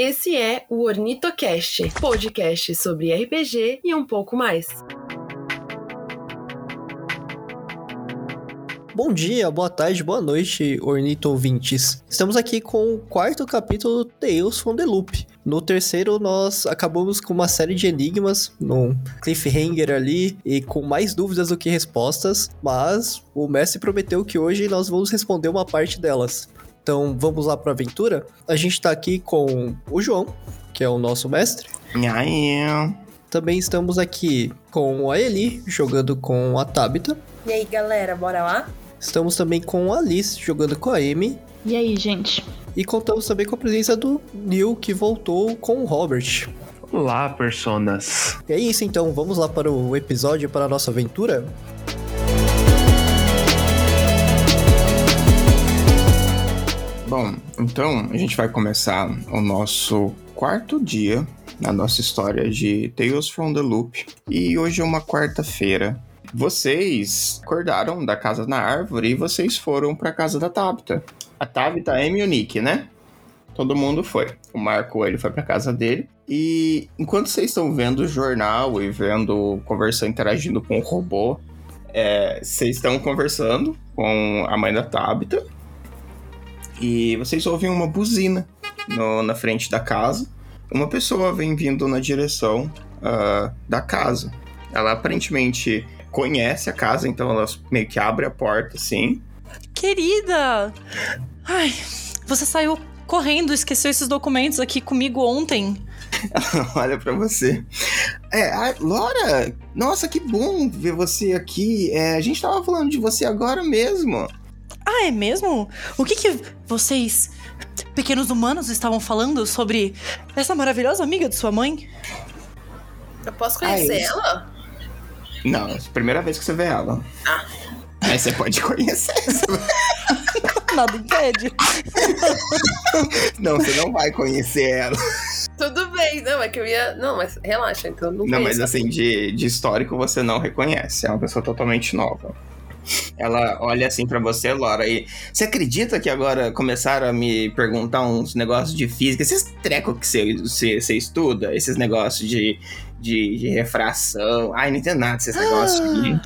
Esse é o Ornitocast, podcast sobre RPG e um pouco mais. Bom dia, boa tarde, boa noite, Ornito ouvintes. Estamos aqui com o quarto capítulo Tales from the Loop. No terceiro, nós acabamos com uma série de enigmas, num cliffhanger ali, e com mais dúvidas do que respostas, mas o mestre prometeu que hoje nós vamos responder uma parte delas. Então vamos lá para a aventura. A gente está aqui com o João, que é o nosso mestre. E aí? Também estamos aqui com a Eli, jogando com a Tabita. E aí, galera, bora lá? Estamos também com a Alice, jogando com a Amy. E aí, gente? E contamos também com a presença do Neil, que voltou com o Robert. Olá, personas. E é isso então, vamos lá para o episódio, para a nossa aventura? Bom, então a gente vai começar o nosso quarto dia na nossa história de Tales from the Loop. E hoje é uma quarta-feira. Vocês acordaram da casa na árvore e vocês foram para a casa da Tabita. A Tabita, a Amy e o Nick, né? Todo mundo foi. O Marco, ele foi para casa dele. E enquanto vocês estão vendo o jornal e vendo, conversando, interagindo com o robô, é, vocês estão conversando com a mãe da Tabita e vocês ouvem uma buzina no- na frente da casa. Uma pessoa vem vindo na direção ah, da casa. Ela aparentemente conhece a casa, então ela meio que abre a porta assim. Querida! Ai, você saiu correndo, esqueceu esses documentos aqui comigo ontem. Ela olha pra você. É, a Laura, nossa, que bom ver você aqui. É, a gente tava falando de você agora mesmo. Ah, é mesmo? O que que vocês, pequenos humanos, estavam falando sobre essa maravilhosa amiga de sua mãe? Eu posso conhecer conhecer isso. ela? Não, é a primeira vez que você vê ela. Ah. Aí você pode conhecer. Nada impede. Não, você não vai conhecer ela. Tudo bem, não, é que eu ia. Não, mas relaxa, então não Não, conheço. mas assim, de, de histórico você não reconhece. É uma pessoa totalmente nova. Ela olha assim pra você, Laura, e você acredita que agora começaram a me perguntar uns negócios de física? Esses trecos que você, você, você estuda? Esses negócios de, de, de refração? Ai, não entendo nada desses negócios aqui.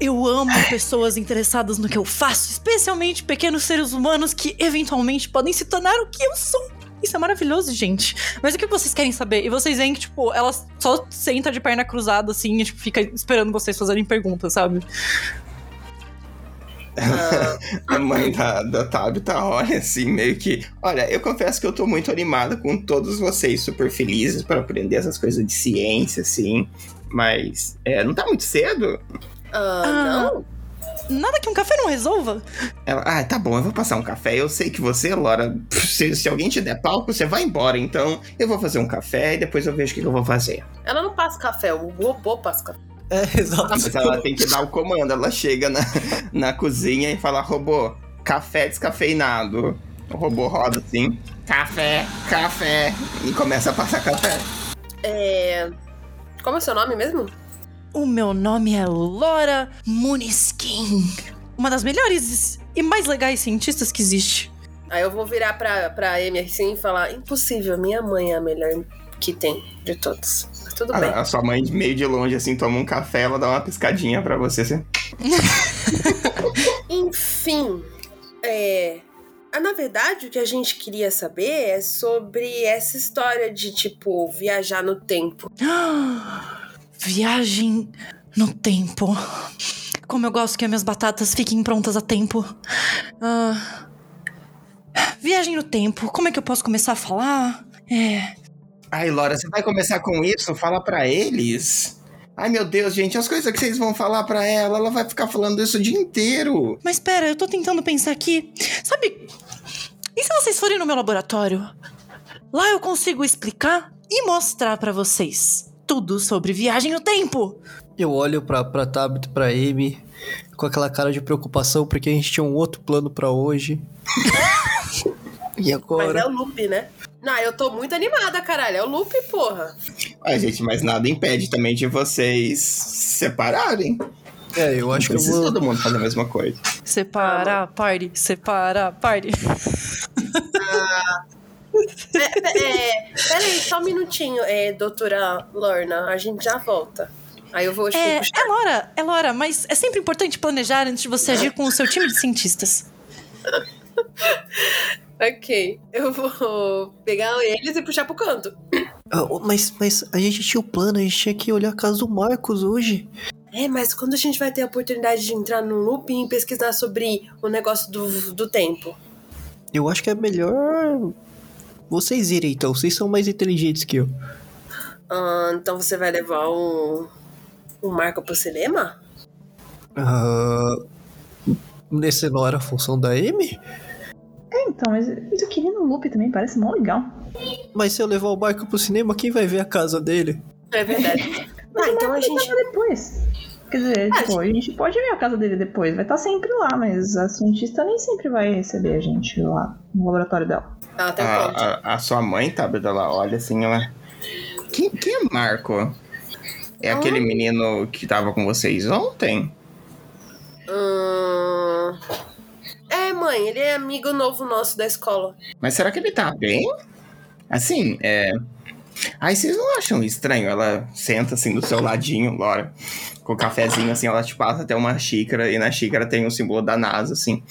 Eu amo pessoas interessadas no que eu faço, especialmente pequenos seres humanos que eventualmente podem se tornar o que eu sou. Isso é maravilhoso, gente. Mas o que vocês querem saber? E vocês veem que, tipo, ela só senta de perna cruzada, assim, e tipo, fica esperando vocês fazerem perguntas, sabe? A mãe da, da Tabita olha assim, meio que. Olha, eu confesso que eu tô muito animada com todos vocês, super felizes para aprender essas coisas de ciência, assim. Mas, é, não tá muito cedo? ah, Ah. não? Nada que um café não resolva. Ela, ah, tá bom, eu vou passar um café. Eu sei que você, Laura, se, se alguém te der palco, você vai embora. Então, eu vou fazer um café e depois eu vejo o que, que eu vou fazer. Ela não passa café, o robô passa café. É, exato. Mas ela tem que dar o comando. Ela chega na, na cozinha e fala: robô, café descafeinado. O robô roda assim: café, café. E começa a passar café. É. Como é o seu nome mesmo? O meu nome é Laura Muniskin. Uma das melhores e mais legais cientistas que existe. Aí eu vou virar pra, pra Amy assim e falar: Impossível, minha mãe é a melhor que tem de todos. Tudo bem. A, a sua mãe, meio de longe, assim, toma um café, ela dá uma piscadinha pra você. Assim. Enfim, é. ah, Na verdade, o que a gente queria saber é sobre essa história de, tipo, viajar no tempo. Viagem no tempo. Como eu gosto que as minhas batatas fiquem prontas a tempo. Ah, viagem no tempo. Como é que eu posso começar a falar? É. Ai, Laura, você vai começar com isso? Fala pra eles. Ai, meu Deus, gente, as coisas que vocês vão falar pra ela, ela vai ficar falando isso o dia inteiro. Mas pera, eu tô tentando pensar aqui. Sabe. E se vocês forem no meu laboratório? Lá eu consigo explicar e mostrar pra vocês tudo sobre viagem no tempo. Eu olho pra, pra Tabitha, pra Amy, com aquela cara de preocupação, porque a gente tinha um outro plano pra hoje. e Mas é agora? o loop, né? Não, eu tô muito animada, caralho. É o loop, porra. Ai, gente, mas nada impede também de vocês se separarem. É, eu acho que eu vou. todo mundo fazer a mesma coisa. Separar, party, separar, party. É, é, só um minutinho, é, doutora Lorna, a gente já volta. Aí eu vou É, puxar. é Laura, é Laura, mas é sempre importante planejar antes de você agir com o seu time de cientistas. Ok, eu vou pegar eles e puxar pro canto. Ah, mas, mas a gente tinha o plano, a gente tinha que olhar a casa do Marcos hoje. É, mas quando a gente vai ter a oportunidade de entrar no looping e pesquisar sobre o negócio do, do tempo? Eu acho que é melhor vocês irem então, vocês são mais inteligentes que eu. Ah, então você vai levar o, o Marco pro cinema? Ah, nesse não era a função da Amy? Então, mas mas eu queria no loop também, parece mó legal. Mas se eu levar o Marco pro cinema, quem vai ver a casa dele? É verdade. ah, então a gente. Depois. Quer dizer, Ah, tipo, a gente pode ver a casa dele depois, vai estar sempre lá, mas a cientista nem sempre vai receber a gente lá no laboratório dela. Ela tem A, a, a sua mãe, Tabata, ela olha assim, ela. Quem, quem é Marco? É aquele menino que tava com vocês ontem? Hum... É, mãe, ele é amigo novo nosso da escola. Mas será que ele tá bem? Assim, é. Aí vocês não acham estranho? Ela senta assim do seu ladinho, Laura, com o cafezinho assim, ela te passa até uma xícara e na xícara tem o símbolo da NASA, assim.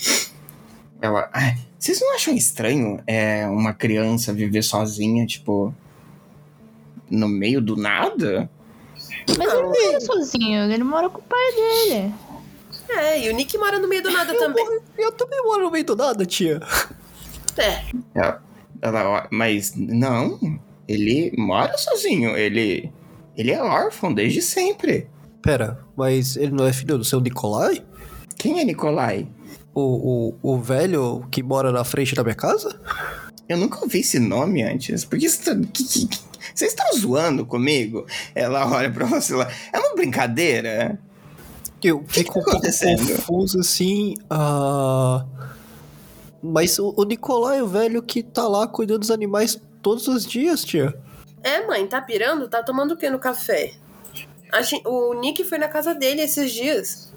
Ela. "Ai, Vocês não acham estranho é, uma criança viver sozinha, tipo. No meio do nada? Mas ele não mora sozinho, ele mora com o pai dele. É, e o Nick mora no meio do nada também. Eu também moro no meio do nada, tia. É, Ela, ela, ó, mas não, ele mora sozinho, ele. Ele é órfão desde sempre. Pera, mas ele não é filho do seu Nicolai? Quem é Nicolai? O, o, o velho que mora na frente da minha casa? Eu nunca ouvi esse nome antes. Por que você tá- que- que- que- Vocês estão zoando comigo? Ela olha pra você lá. É uma brincadeira? Eu que fico tá um pouco confuso assim. Ah... Mas o, o Nicolai, o velho que tá lá cuidando dos animais todos os dias, tia. é, mãe, tá pirando? Tá tomando o que no café? A gen- o Nick foi na casa dele esses dias.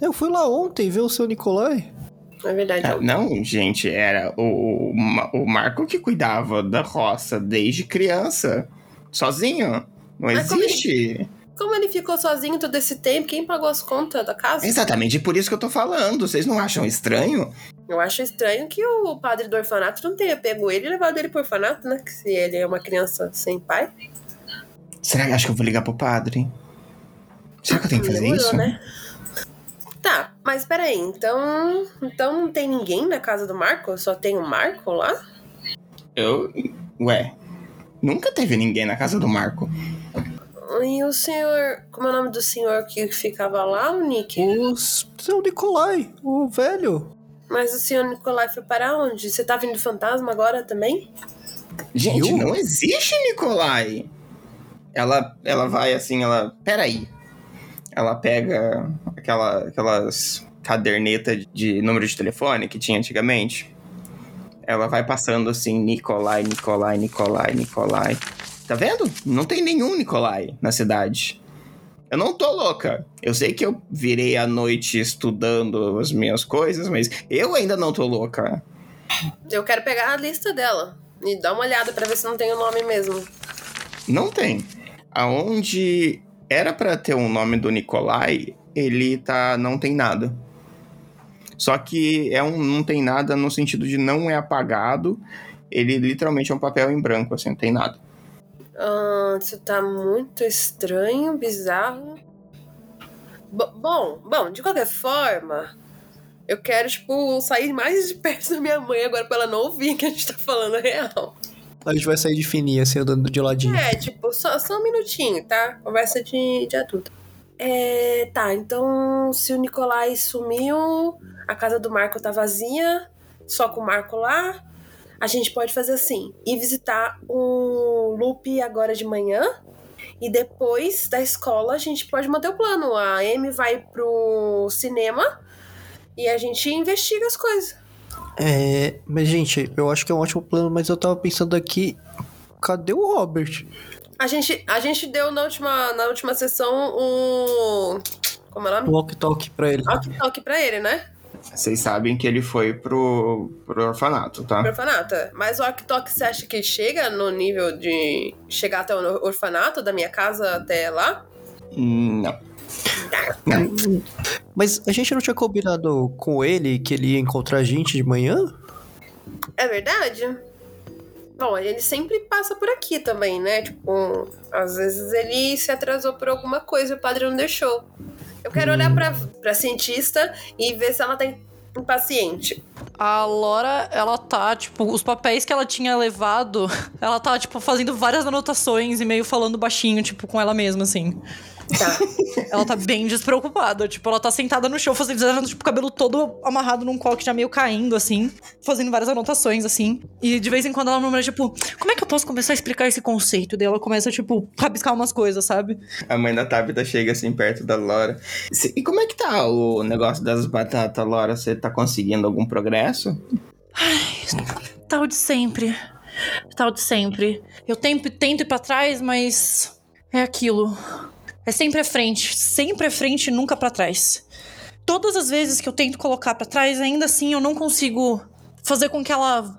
Eu fui lá ontem ver o seu Nicolai. É verdade. Ah, não, gente, era o, o, Ma- o Marco que cuidava da roça desde criança. Sozinho. Não Mas como existe. Como ele ficou sozinho todo esse tempo? Quem pagou as contas da casa? Exatamente por isso que eu tô falando. Vocês não acham estranho? Eu acho estranho que o padre do orfanato não tenha pego ele e levado ele pro orfanato, né? Que se ele é uma criança sem pai. Será que acho que eu vou ligar pro padre? Será que eu tenho que fazer Demorou, isso? né? Tá, mas peraí, então. Então não tem ninguém na casa do Marco? Só tem o Marco lá? Eu. Ué. Nunca teve ninguém na casa do Marco. E o senhor. Como é o nome do senhor que ficava lá, o Nick? O seu Nicolai, o velho. Mas o senhor Nicolai foi para onde? Você tá vindo fantasma agora também? Gente, Eu? não existe Nicolai. Ela, ela vai assim, ela. Peraí. Ela pega aquela, aquelas cadernetas de número de telefone que tinha antigamente. Ela vai passando assim, Nicolai, Nicolai, Nicolai, Nicolai. Tá vendo? Não tem nenhum Nicolai na cidade. Eu não tô louca. Eu sei que eu virei a noite estudando as minhas coisas, mas eu ainda não tô louca. Eu quero pegar a lista dela e dar uma olhada pra ver se não tem o nome mesmo. Não tem. Aonde era pra ter um nome do Nicolai, ele tá não tem nada. Só que é um não tem nada no sentido de não é apagado, ele literalmente é um papel em branco, assim, não tem nada. Ah, isso tá muito estranho, bizarro. Bo- bom, bom, de qualquer forma, eu quero, tipo, sair mais de perto da minha mãe agora pra ela não ouvir que a gente tá falando a real. A gente vai sair de fininha, assim, andando de ladinho. É, tipo, só, só um minutinho, tá? Conversa de, de adulto. É, tá, então se o Nicolai sumiu, a casa do Marco tá vazia, só com o Marco lá, a gente pode fazer assim: ir visitar o Lupe agora de manhã. E depois da escola a gente pode manter o plano. A Amy vai pro cinema e a gente investiga as coisas. É, mas gente, eu acho que é um ótimo plano, mas eu tava pensando aqui, cadê o Robert? A gente, a gente deu na última, na última sessão um. Como é o nome? Walk talk pra ele. Walk talk pra ele, né? Vocês sabem que ele foi pro, pro orfanato, tá? Pro orfanato. Mas o Arquitok, você acha que chega no nível de chegar até o orfanato, da minha casa até lá? Não. Mas a gente não tinha combinado com ele que ele ia encontrar a gente de manhã? É verdade? Bom, ele sempre passa por aqui também, né? Tipo, às vezes ele se atrasou por alguma coisa e o padre não deixou. Eu quero olhar pra, pra cientista e ver se ela tá impaciente. A Laura, ela tá, tipo, os papéis que ela tinha levado, ela tá, tipo, fazendo várias anotações e meio falando baixinho, tipo, com ela mesma, assim. Tá. Ela tá bem despreocupada. Tipo, ela tá sentada no chão, fazendo, tipo, o cabelo todo amarrado num coque já meio caindo, assim. Fazendo várias anotações, assim. E de vez em quando ela murmura, tipo, como é que eu posso começar a explicar esse conceito? Daí ela começa, tipo, rabiscar umas coisas, sabe? A mãe da Tabitha chega assim perto da Laura. "Cê- E como é que tá o negócio das batatas, Laura? Você tá conseguindo algum progresso? Tal de sempre. Tal de sempre. Eu tento, tento ir pra trás, mas. É aquilo. É sempre à frente. Sempre à frente e nunca pra trás. Todas as vezes que eu tento colocar pra trás, ainda assim eu não consigo fazer com que ela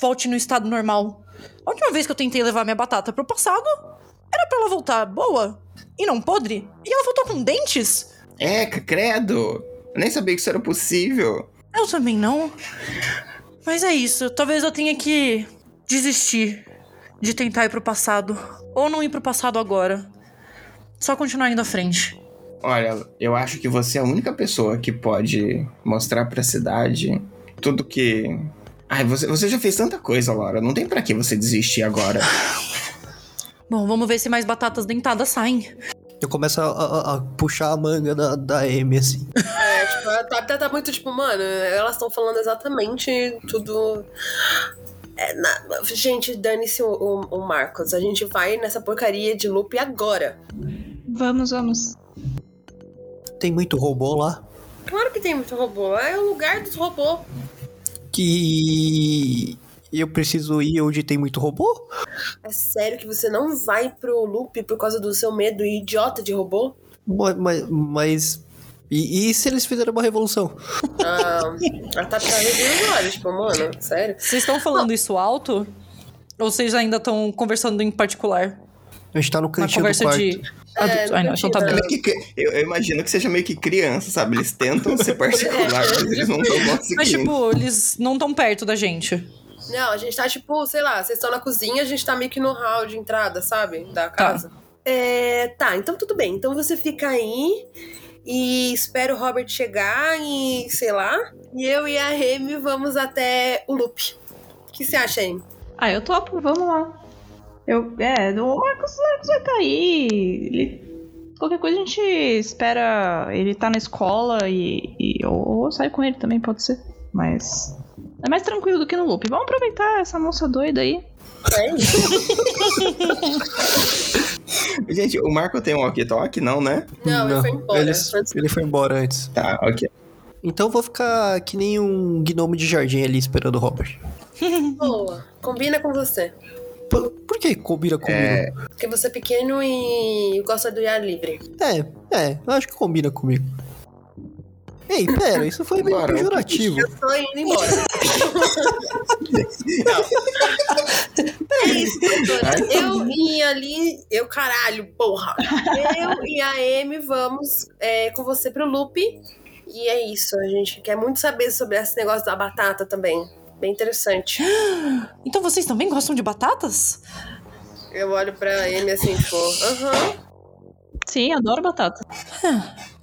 volte no estado normal. A última vez que eu tentei levar minha batata pro passado, era pra ela voltar boa e não podre. E ela voltou com dentes. É, credo! Eu nem sabia que isso era possível. Eu também não. Mas é isso. Talvez eu tenha que desistir de tentar ir pro passado. Ou não ir pro passado agora. Só continuar indo à frente. Olha, eu acho que você é a única pessoa que pode mostrar pra cidade tudo que. Ai, você, você já fez tanta coisa, Laura. Não tem pra que você desistir agora. Bom, vamos ver se mais batatas dentadas saem. Eu começo a, a- a puxar a manga da, da Amy, assim. É, tipo, a Tabitha tá muito tipo, mano, elas estão falando exatamente tudo. É, na- Gente, dane-se o, o- o Marcos. A gente vai nessa porcaria de loop agora. Vamos, vamos. Tem muito robô lá. Claro que tem muito robô. É o lugar dos robôs. Que eu preciso ir onde tem muito robô? É sério que você não vai pro loop por causa do seu medo idiota de robô? Mas. mas, mas- e, e se eles fizerem uma revolução? Ah, a Tabitha revirou os olhos, tipo, mano, sério. Vocês estão falando isso alto? Ou vocês ainda estão conversando em particular? A gente tá no Uma cantinho do quarto. de. É, Ai, não, então tá bom. eu, eu imagino que seja meio que criança, sabe? Eles tentam ser particular, mas eles não estão conseguindo. Mas, tipo, eles não estão perto da gente. Não, a gente tá tipo, sei lá, vocês estão na cozinha, a gente tá meio que no hall de entrada, sabe? Da casa. É, tá, então tudo bem. Então você fica aí e espera o Robert chegar e, sei lá, e eu e a Remy vamos até o loop. O que você acha, Amy? Ah, eu topo, vamos lá. Eu, é, o Marcos, o Marcos vai cair. Ele, qualquer coisa a gente espera ele tá na escola e, e ou, ou sai com ele também, pode ser. Mas é mais tranquilo do que no loop. Vamos aproveitar essa moça doida aí. É. Gente, o Marco tem um walkie-talkie, não, né? Não, ele foi embora. Ele, Foi- ele foi embora antes. Tá, ok. Então eu vou ficar que nem um gnomo de jardim ali esperando o Robert. Boa. Combina com você. Por, por que combina comigo? É, Porque você é pequeno e gosta do ar livre. É, é, eu acho que combina comigo. Ei, pera, isso foi meio Bora, pejorativo. Eu tô indo embora. É isso, doutora. Eu e ali. Eu, caralho, porra. Eu e a Amy vamos é, com você pro loop. E é isso. A gente quer muito saber sobre esse negócio da batata também. Bem interessante. Então vocês também gostam de batatas? Eu olho pra Amy assim, tipo, aham. Sim, adoro batata.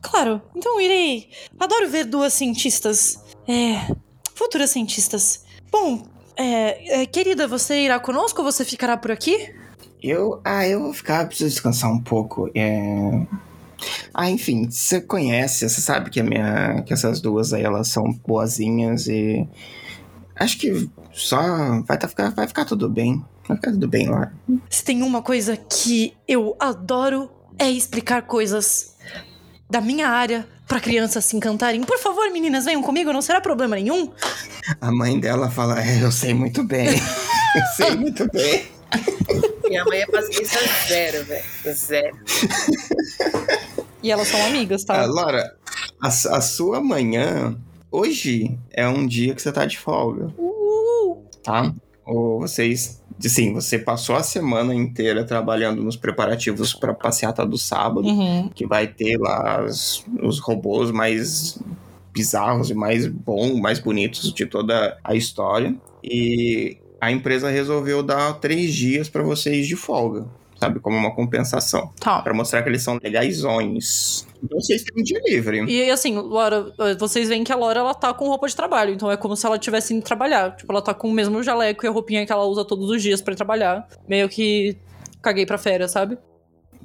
Claro, então irei. Adoro ver duas cientistas. É. Futuras cientistas. Bom, é, é, querida, você irá conosco ou você ficará por aqui? eu. Ah, eu vou ficar, preciso descansar um pouco. É. Ah, enfim, você conhece, você sabe que a minha. que essas duas aí elas são boazinhas e. Acho que só vai, tá, ficar, vai ficar tudo bem. Vai ficar tudo bem, Laura. Se tem uma coisa que eu adoro é explicar coisas da minha área para crianças se encantarem. Por favor, meninas, venham comigo, não será problema nenhum. A mãe dela fala, é, eu sei muito bem. eu sei muito bem. Minha mãe é paciência zero, velho. Zero. E elas são amigas, tá? Ah, Laura, a, a sua manhã hoje é um dia que você tá de folga, Uh! tá? Ou vocês, sim, você passou a semana inteira trabalhando nos preparativos pra passeata do sábado, Uhum. que vai ter lá as- os robôs mais bizarros e mais bons, mais bonitos de toda a história. E a empresa resolveu dar três dias pra vocês de folga, sabe? Como uma compensação. Tá. Pra mostrar que eles são legaisões. Então vocês têm um dia livre. E assim, Laura, vocês veem que a Laura ela tá com roupa de trabalho, então é como se ela tivesse indo trabalhar. Tipo, ela tá com o mesmo jaleco e a roupinha que ela usa todos os dias pra ir trabalhar. Meio que caguei pra férias, sabe?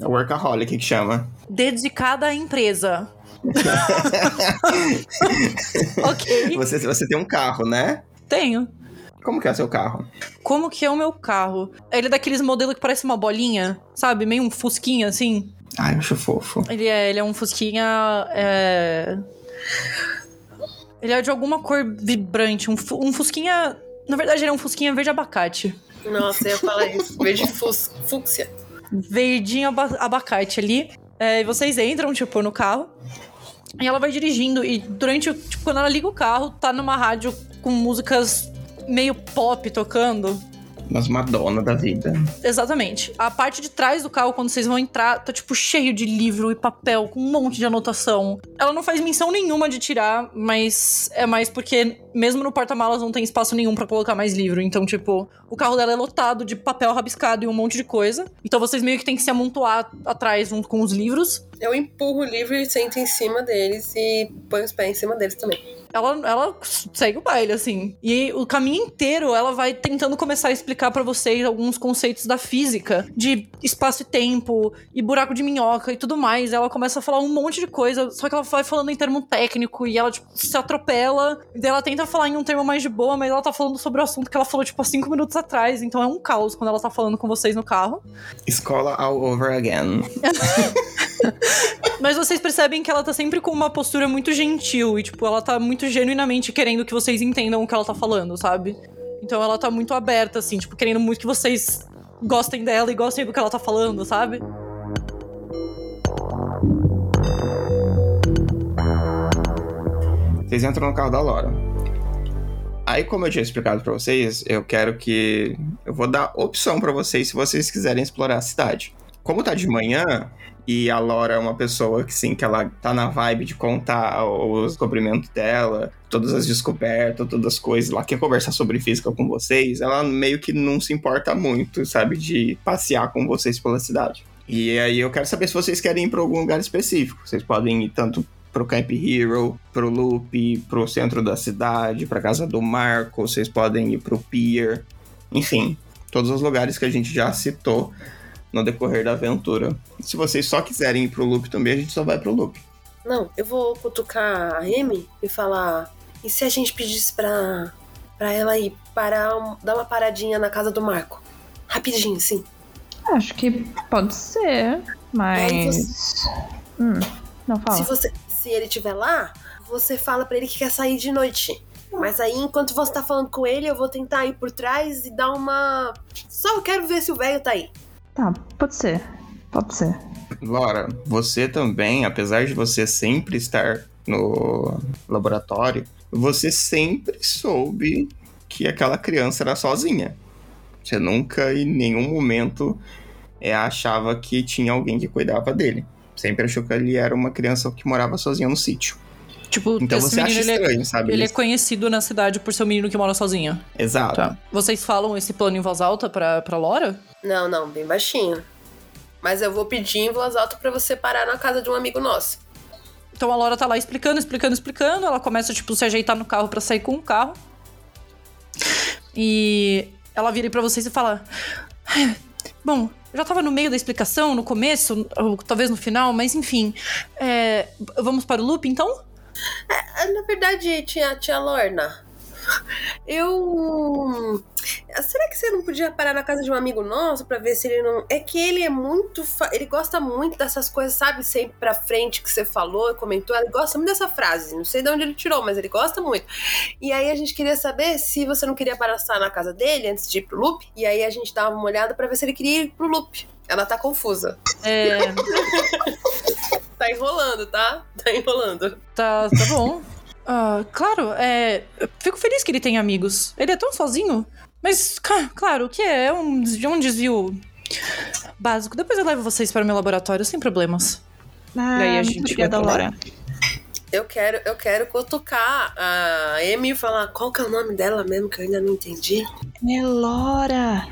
É workaholic que chama. Dedicada à empresa. ok, Você, você tem um carro, né? tenho. Como que é seu carro? Como que é o meu carro? Ele é daqueles modelos que parece uma bolinha, sabe? Meio um fusquinha, assim. Ai, eu acho fofo. Ele é, ele é um fusquinha. É... Ele é de alguma cor vibrante. Um, um fusquinha. Na verdade, ele é um fusquinha verde abacate. Nossa, eu ia falar isso. Verde fus, fúcsia. Verdinho aba- abacate ali. É, e vocês entram, tipo, no carro. E ela vai dirigindo. E durante o. Tipo, quando ela liga o carro, tá numa rádio com músicas meio pop tocando. Umas Madonna da vida. Exatamente. A parte de trás do carro, quando vocês vão entrar, tá tipo cheio de livro e papel, com um monte de anotação. Ela não faz menção nenhuma de tirar, mas é mais porque, mesmo no porta-malas, não tem espaço nenhum pra colocar mais livro. Então, tipo, o carro dela é lotado de papel rabiscado e um monte de coisa. Então vocês meio que tem que se amontoar atrás junto com os livros. Eu empurro o livro e sento em cima deles e ponho os pés em cima deles também. Ela, ela segue o baile, assim. E o caminho inteiro ela vai tentando começar a explicar pra vocês alguns conceitos da física, de espaço e tempo, e buraco de minhoca e tudo mais. Ela começa a falar um monte de coisa, só que ela vai falando em termo técnico e ela, tipo, se atropela. E daí ela tenta falar em um termo mais de boa, mas ela tá falando sobre o assunto que ela falou, tipo, há cinco minutos atrás. Então é um caos quando ela tá falando com vocês no carro. Escola all over again. Mas vocês percebem que ela tá sempre com uma postura muito gentil e, tipo, ela tá muito genuinamente querendo que vocês entendam o que ela tá falando, sabe? Então ela tá muito aberta, assim, tipo, querendo muito que vocês gostem dela e gostem do que ela tá falando, sabe? Vocês entram no carro da Laura. Aí, como eu tinha explicado pra vocês, eu quero que. Eu vou dar opção pra vocês se vocês quiserem explorar a cidade. Como tá de manhã, e a Laura é uma pessoa que sim, que ela tá na vibe de contar os descobrimentos dela, todas as descobertas, todas as coisas, ela quer conversar sobre física com vocês, ela meio que não se importa muito, sabe, de passear com vocês pela cidade. E aí eu quero saber se vocês querem ir pra algum lugar específico. Vocês podem ir tanto pro Camp Hero, pro Loop, pro centro da cidade, pra casa do Marco, vocês podem ir pro Pier, enfim, todos os lugares que a gente já citou no decorrer da aventura. Se vocês só quiserem ir pro Loop também, a gente só vai pro Loop. Não, eu vou cutucar a Amy e falar. E se a gente pedisse pra, pra ela ir parar, dar uma paradinha na casa do Marco? Rapidinho, sim. Acho que pode ser, mas. Hum, não Se, fala. você, se ele estiver lá, você fala pra ele que quer sair de noite. Mas aí, enquanto você tá falando com ele, eu vou tentar ir por trás e dar uma. Só eu quero ver se o velho tá aí. Tá, pode ser. Pode ser. Laura, você também, apesar de você sempre estar no laboratório, você sempre soube que aquela criança era sozinha. Você nunca, em nenhum momento, é, achava que tinha alguém que cuidava dele. Sempre achou que ele era uma criança que morava sozinha no sítio. Tipo, Então esse você acha menino, ele, é, estranho, sabe? ele é isso? conhecido na cidade por ser o menino que mora sozinho. Exato. Tá. Vocês falam esse plano em voz alta pra, pra Laura? Não, não, bem baixinho. Mas eu vou pedir em voz alta pra você parar na casa de um amigo nosso. Então a Laura tá lá explicando, explicando, explicando. Ela começa, tipo, se ajeitar no carro pra sair com o carro. E ela vira aí pra vocês e fala: "Ah, Bom, eu já tava no meio da explicação, no começo, ou talvez no final, mas enfim. é, vamos para o loop então? Ah, Na verdade, tia, tia Lorna, eu. Será que você não podia parar na casa de um amigo nosso pra ver se ele não. É que ele é muito. fa- Ele gosta muito dessas coisas, sabe? Sempre pra frente que você falou, comentou. Ele gosta muito dessa frase. Não sei de onde ele tirou, mas ele gosta muito. E aí a gente queria saber se você não queria passar na casa dele antes de ir pro loop. E aí a gente dava uma olhada pra ver se ele queria ir pro loop. Ela tá confusa. É, Tá enrolando, tá? Tá enrolando. tá, tá bom. Ah, claro, é. eu Fico feliz que ele tem amigos. Ele é tão sozinho. Mas, claro, o que é? É um, des- um desvio básico. Depois eu levo vocês para o meu laboratório sem problemas. Ah, aí a gente obrigada, vai. Laura. Eu quero, eu quero cutucar a Amy e falar qual que é o nome dela mesmo, que eu ainda não entendi. É Laura.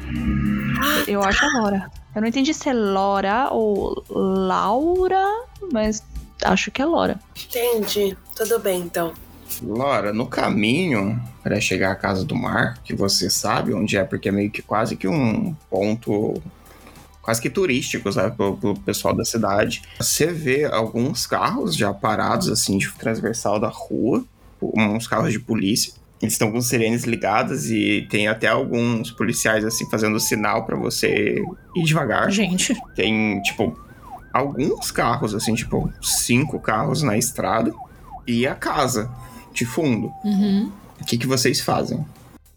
Eu acho a Laura. Eu não entendi se é Laura ou Laura, mas acho que é Laura. Entendi. Tudo bem, então. Laura, no caminho para chegar à casa do mar, que você sabe onde é, porque é meio que quase que um ponto quase que turístico, sabe, pro, pro pessoal da cidade. Você vê alguns carros já parados assim de transversal da rua, uns carros de polícia. Eles estão com sirenes ligadas e tem até alguns policiais assim fazendo sinal para você ir devagar. Gente, Tem, tipo, alguns carros, assim, tipo, cinco carros na estrada e a casa de fundo. O que, que vocês fazem?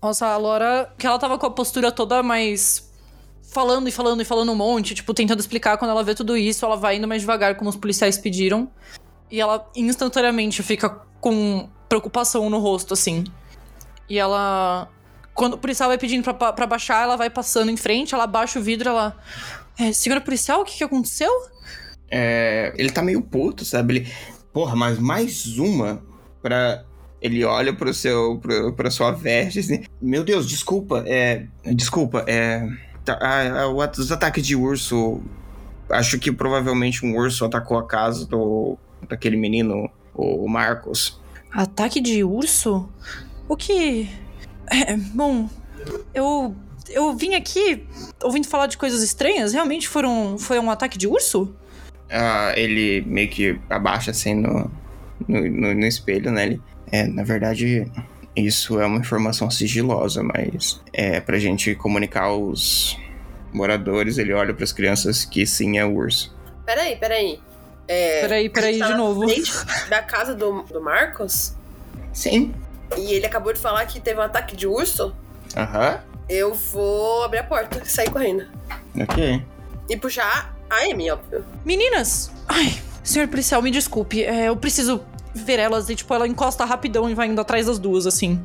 Nossa, a Laura, que ela tava com a postura toda mais. Falando e falando e falando um monte, tipo, tentando explicar. Quando ela vê tudo isso, ela vai indo mais devagar, como os policiais pediram. E ela instantaneamente fica com preocupação no rosto, assim. E ela. Quando o policial vai pedindo pra, pra baixar, ela vai passando em frente, ela baixa o vidro, ela. É, senhora policial, o que, que aconteceu? É, ele tá meio puto, sabe? Ele, porra, mas mais uma pra. Ele olha pro seu, pro, pra sua veste assim. Meu Deus, desculpa, é. Desculpa, é. tá- o at- os ataques de urso. Acho que provavelmente um urso atacou a casa do. daquele menino, o Marcos. Ataque de urso? O que. É, bom, eu. Eu vim aqui ouvindo falar de coisas estranhas. Realmente foram, foi um ataque de urso? Ah, ele meio que abaixa assim no, no, no- no espelho, né? Ele, é, na verdade, isso é uma informação sigilosa, mas é pra gente comunicar aos moradores. Ele olha pras crianças que sim é urso. Peraí, peraí. É, Peraí, peraí, tá de na novo. Da casa do, do Marcos? Sim. E ele acabou de falar que teve um ataque de urso? Aham. Eu vou abrir a porta e sair correndo. Ok. E puxar a Amy, óbvio. Meninas! Ai, senhor policial, me desculpe. é, eu preciso ver elas. E, tipo, ela encosta rapidão e vai indo atrás das duas, assim.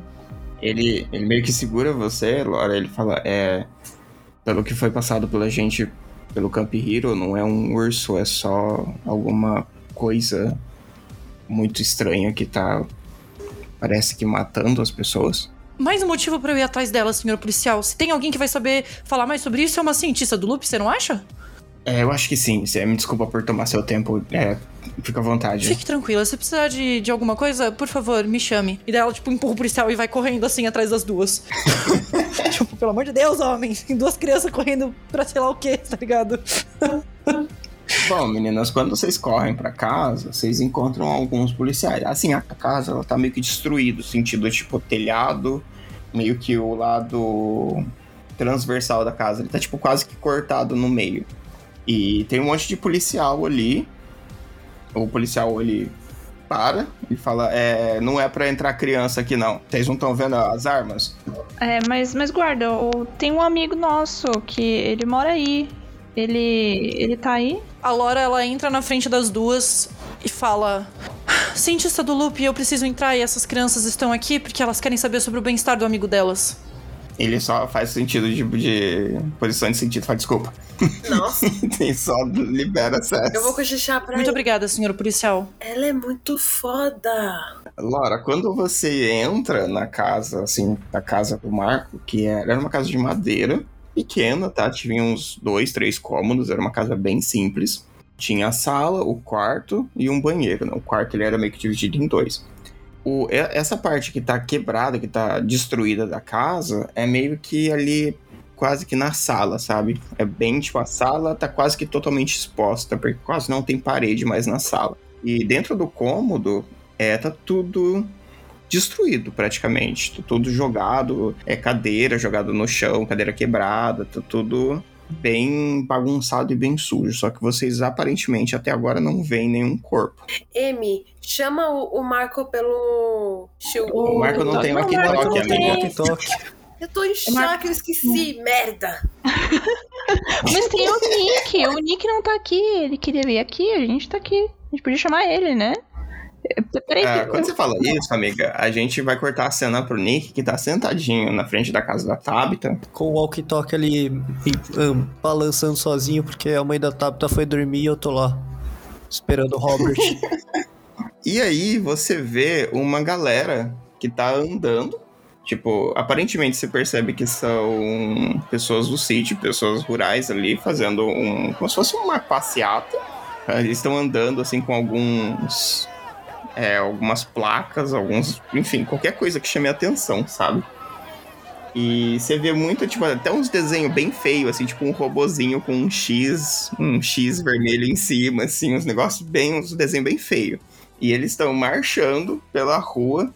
Ele, ele meio que segura você, Laura. Ele fala: É. Pelo que foi passado pela gente pelo Camp Hero, não é um urso, é só alguma coisa muito estranha que tá. Parece que matando as pessoas. Mais um motivo pra eu ir atrás dela, senhor policial. Se tem alguém que vai saber falar mais sobre isso, é uma cientista do loop, você não acha? É, eu acho que sim. Me desculpa por tomar seu tempo. É, fica à vontade. Fique tranquila, se precisar de, de alguma coisa, por favor, me chame. E daí ela, tipo, empurra o policial e vai correndo assim atrás das duas. tipo, pelo amor de Deus, homem. Tem duas crianças correndo pra sei lá o que, tá ligado? Bom, meninas, quando vocês correm pra casa, vocês encontram alguns policiais. Assim, a casa ela tá meio que destruída, sentido tipo telhado, meio que o lado transversal da casa, ele tá tipo quase que cortado no meio. E tem um monte de policial ali. O policial ele para e fala: é, não é pra entrar criança aqui não. Vocês não estão vendo as armas? É, mas, mas guarda, tem um amigo nosso que ele mora aí. Ele. ele tá aí? A Laura, ela entra na frente das duas e fala: Cientista do loop, eu preciso entrar e essas crianças estão aqui porque elas querem saber sobre o bem-estar do amigo delas. Ele só faz sentido de, de posição de sentido, faz desculpa. Nossa, Tem só libera acesso. eu vou cochichar pra Muito ele. obrigada, senhor policial. Ela é muito foda. Laura, quando você entra na casa, assim, na casa do Marco, que era, era uma casa de madeira, pequena, tá? Tinha uns dois, três cômodos, era uma casa bem simples. Tinha a sala, o quarto e um banheiro, né? O quarto ele era meio que dividido em dois. O, essa parte que tá quebrada, que tá destruída da casa, é meio que ali, quase que na sala, sabe? É bem, tipo, a sala tá quase que totalmente exposta, porque quase não tem parede mais na sala. E dentro do cômodo, é, tá tudo destruído praticamente. Tá tudo jogado, é cadeira jogada no chão, cadeira quebrada, tá tudo bem bagunçado e bem sujo. Só que vocês aparentemente até agora não veem nenhum corpo. Amy, chama o, o Marco pelo. Shield. O Marco não tem walkie-talkie. Eu tô em choque, eu esqueci, merda. Mas tem o Nick. O Nick não tá aqui. Ele queria vir aqui, a gente tá aqui. A gente podia chamar ele, né? Peraí, Ah, quando você fala isso, amiga, a gente vai cortar a cena pro Nick, que tá sentadinho na frente da casa da Tabitha. Com o walkie-talkie ali um, balançando sozinho, porque a mãe da Tabitha foi dormir e eu tô lá, esperando o Robert. E aí você vê uma galera que tá andando. Tipo, aparentemente você percebe que são pessoas do sítio, pessoas rurais ali, fazendo um. como se fosse uma passeata. Ah, Eles estão andando assim com alguns. É, algumas placas, alguns. Enfim, qualquer coisa que chame a atenção, sabe? E você vê muito, tipo, até uns desenhos bem feios, assim, tipo um robozinho com um X, um X vermelho em cima, assim, uns negócios bem, uns desenhos bem feios. E eles estão marchando pela rua,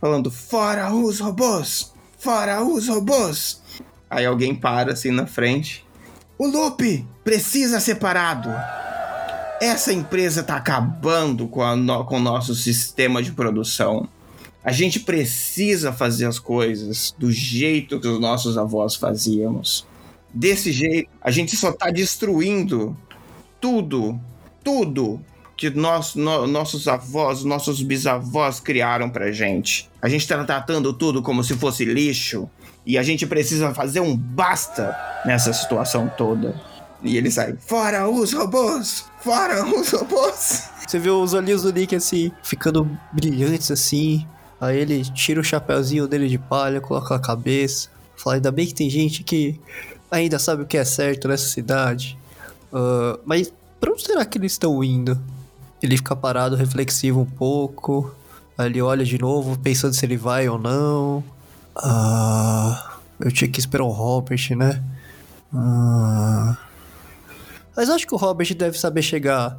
falando: Fora os robôs! Fora os robôs! Aí alguém para assim na frente. O Lupe precisa ser parado. Essa empresa tá acabando com, a com o nosso sistema de produção. A gente precisa fazer as coisas do jeito que os nossos avós fazíamos. Desse jeito, a gente só tá destruindo tudo, tudo que nós, no- nossos avós, nossos bisavós criaram pra gente. A gente tá tratando tudo como se fosse lixo e a gente precisa fazer um basta nessa situação toda. E ele sai: Fora os robôs! Fora os robôs! Você vê os olhinhos do Nick assim, ficando brilhantes assim. Aí ele tira o chapéuzinho dele de palha, coloca a cabeça. Fala, ainda bem que tem gente que ainda sabe o que é certo nessa cidade. Ah, mas pra onde será que eles estão indo? Ele fica parado, reflexivo um pouco. Aí ele olha de novo, pensando se ele vai ou não. Ah, eu tinha que esperar o Robert, né? Ah. Mas eu acho que o Robert deve saber chegar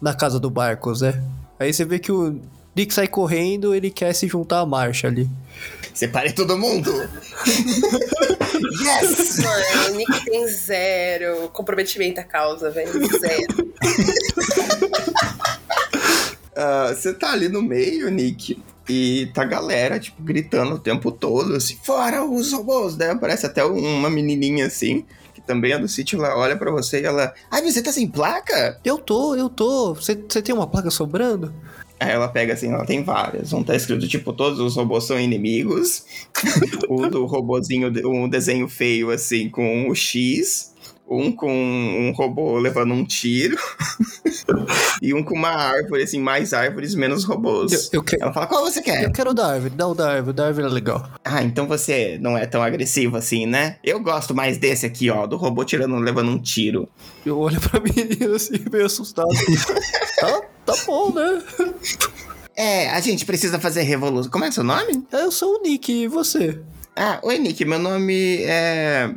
na casa do Barcos, né? Aí você vê que o Nick sai correndo, ele quer se juntar à marcha ali. Separe todo mundo! yes! Mano, o Nick tem zero comprometimento à causa, velho. Zero. Ah, Você tá ali no meio, Nick. E tá a galera, tipo, gritando o tempo todo, assim, fora os robôs, né? Aparece até uma menininha, assim, também é do sítio, ela olha pra você e ela... Ai, você tá sem placa? Eu tô, eu tô. Você tem uma placa sobrando? Aí ela pega, assim, ela tem várias. Um tá escrito, tipo, todos os robôs são inimigos. o do robozinho, um desenho feio, assim, com o X. Um com um robô levando um tiro. e um com uma árvore, assim, mais árvores, menos robôs. Eu, eu, que- Ela fala, qual você quer? eu quero o da árvore, dá o da árvore, o da árvore é legal. Ah, então você não é tão agressivo assim, né? Eu gosto mais desse aqui, ó, do robô tirando, levando um tiro. Eu olho pra menina assim, meio assustado. tá, tá bom, né? É, a gente precisa fazer revolução. Como é seu nome? Eu sou o Nick, e você? Ah, oi, Nick, meu nome é.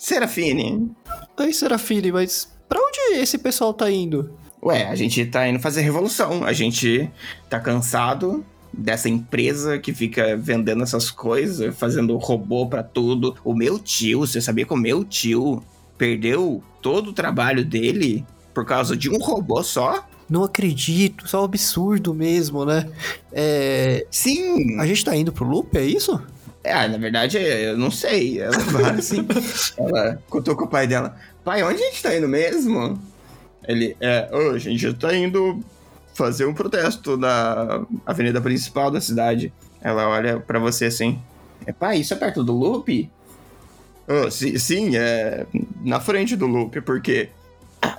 Serafine. Oi, Serafine, mas pra onde esse pessoal tá indo? Ué, a gente tá indo fazer revolução. A gente tá cansado dessa empresa que fica vendendo essas coisas, fazendo robô pra tudo. O meu tio, você sabia que o meu tio perdeu todo o trabalho dele por causa de um robô só? Não acredito, isso é um absurdo mesmo, né? É. Sim. A gente tá indo pro loop, é isso? É, na verdade, eu não sei. Ela fala assim. ela contou com o pai dela. Pai, onde a gente tá indo mesmo? Ele, é, "Ô, a gente tá indo fazer um protesto na avenida principal da cidade. Ela olha pra você assim. É, pai, isso é perto do loop? "Ah, sim, sim, é na frente do loop, porque.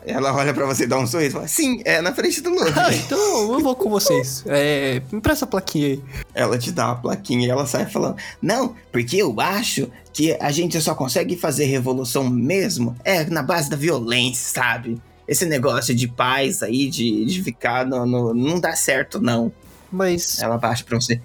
Ela olha pra você e dá um sorriso e fala: Sim, é na frente do loop. Ah, então eu vou com vocês. É. Me presta a plaquinha aí. ela te dá uma plaquinha e ela sai falando: Não, porque eu acho que a gente só consegue fazer revolução mesmo é na base da violência, sabe? Esse negócio de paz aí, de, de ficar no, no- Não dá certo, não. Mas. Ela baixa pra você.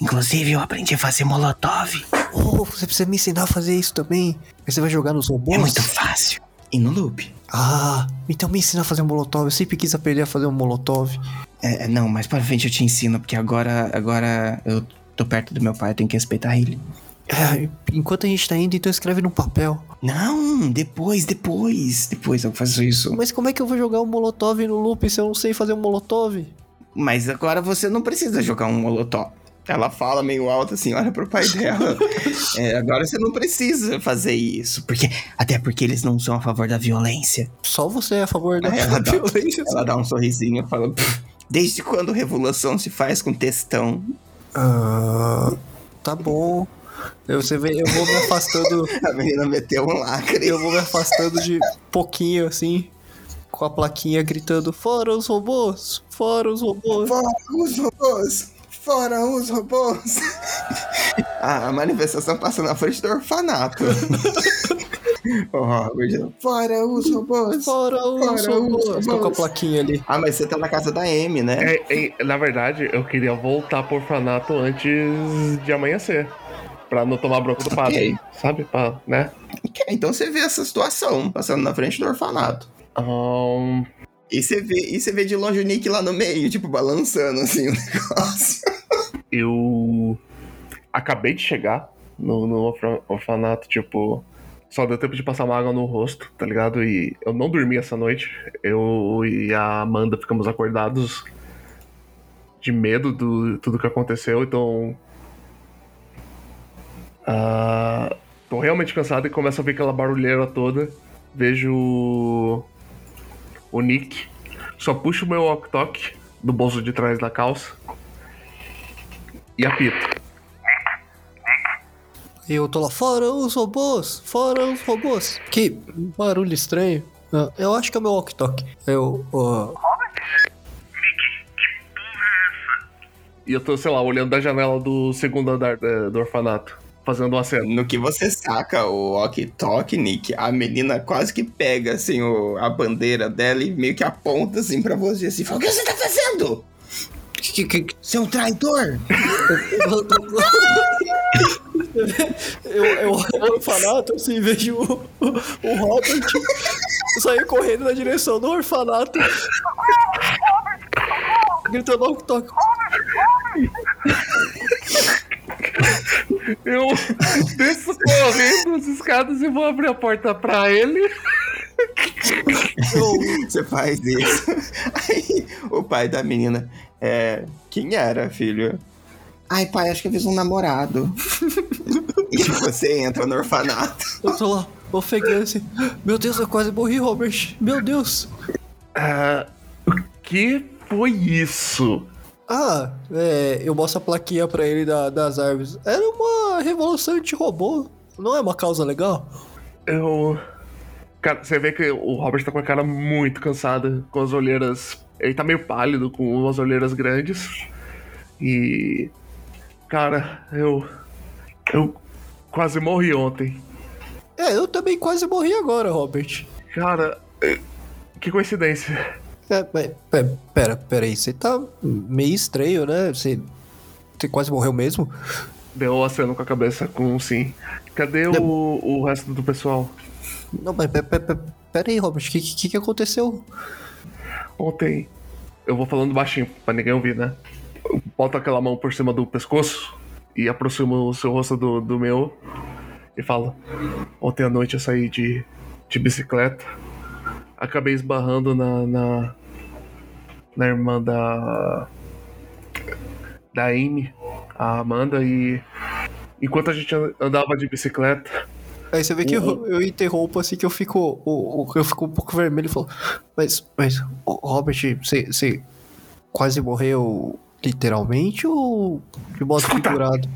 Inclusive, eu aprendi a fazer molotov. Oh, você precisa me ensinar a fazer isso também. Aí Você vai jogar nos robôs? É muito fácil. E no loop. Ah, então me ensina a fazer um molotov. Eu sempre quis aprender a fazer um molotov. É, não, mais pra frente eu te ensino, porque agora, agora eu tô perto do meu pai, eu tenho que respeitar ele. É, enquanto a gente tá indo, então escreve num papel. Não, depois, depois. Depois eu faço isso. Mas como é que eu vou jogar um molotov no loop se eu não sei fazer um molotov? Mas agora você não precisa jogar um molotov. Ela fala meio alto assim, olha pro pai dela. É, agora você não precisa fazer isso. Porque, até porque eles não são a favor da violência. Só você é a favor da Ela dá- violência. Ela dá um sorrisinho e fala. "Pff, Desde quando revolução se faz com textão? Ah, tá bom. Eu, você vê, eu vou me afastando. A menina meteu um lacre. Eu vou me afastando de pouquinho assim. Com a plaquinha gritando: Fora os robôs! Fora os robôs! Fora os robôs! Fora os robôs! a, a manifestação passa na frente do orfanato. oh, fora os robôs! Fora os Fora os robôs! Tô com a plaquinha ali. Ah, mas você tá na casa da Amy, né? É, é, na verdade, eu queria voltar pro orfanato antes de amanhecer. Pra não tomar bronca do padre. Sabe? Pra, né? Ok, Então você vê essa situação passando na frente do orfanato. Ahn, E você vê, e você vê de longe o Nick lá no meio, tipo, balançando assim o negócio. Eu acabei de chegar no, no orfa- orfanato, tipo. Só deu tempo de passar uma água no rosto, tá ligado? E eu não dormi essa noite. Eu e a Amanda ficamos acordados de medo do tudo que aconteceu, então. ah, tô realmente cansado e começo a ver aquela barulheira toda. Vejo o- o Nick. Só puxo o meu walk-talk do bolso de trás da calça e apito. E eu tô lá, fora os robôs! Fora os robôs! Que barulho estranho. Ah, Eu acho que é o meu walk-talk. Eu. ó, E eu tô, sei lá, olhando da janela do segundo andar eh, do orfanato, fazendo uma cena. No que você saca o walkie-talkie, Nick, a menina quase que pega, assim, o, a bandeira dela e meio que aponta, assim, pra você, assim, fala, o que você tá fazendo? Que, que, que- Seu traidor! eu, eu olho no orfanato assim, vejo o, o Robert sair correndo na direção do orfanato. Gritando walk-talk. Eu desço correndo as escadas e vou abrir a porta pra ele. Eu, Você faz isso. Aí o pai da menina, é. Quem era, filho? Ai, pai, acho que eu fiz um namorado. e você entra no orfanato. eu tô lá, ofegante assim. Meu Deus, eu quase morri, Robert. Meu Deus. Ah, o que foi isso? Ah, é, eu mostro a plaquinha pra ele da- das árvores. Era uma revolução de robô. Não é uma causa legal? Eu. Cara, você vê que o Robert tá com a cara muito cansada, com as olheiras. Ele tá meio pálido, com umas olheiras grandes. E. Cara, eu. Eu quase morri ontem. É, eu também quase morri agora, Robert. Cara, eh, que coincidência. É, mas, pe- pera, pera aí, você tá meio estranho, né? Você, você quase morreu mesmo? Deu aceno com a cabeça com um sim. Cadê o, o resto do pessoal? Não, mas pe- pe- pe- pera aí, Robert, o que, que, que aconteceu? Ontem. Eu vou falando baixinho, pra ninguém ouvir, né? Eu boto aquela mão por cima do pescoço e aproximo o seu rosto do, do meu e falo: Ontem à noite eu saí de, de bicicleta. Acabei esbarrando na, na. na irmã da. da Amy, a Amanda, e. Enquanto a gente andava de bicicleta, Aí você vê que eu, eu interrompo assim que eu fico. o- o- eu fico um pouco vermelho e falo. Mas, mas, Robert, você, quase morreu literalmente ou de modo figurado?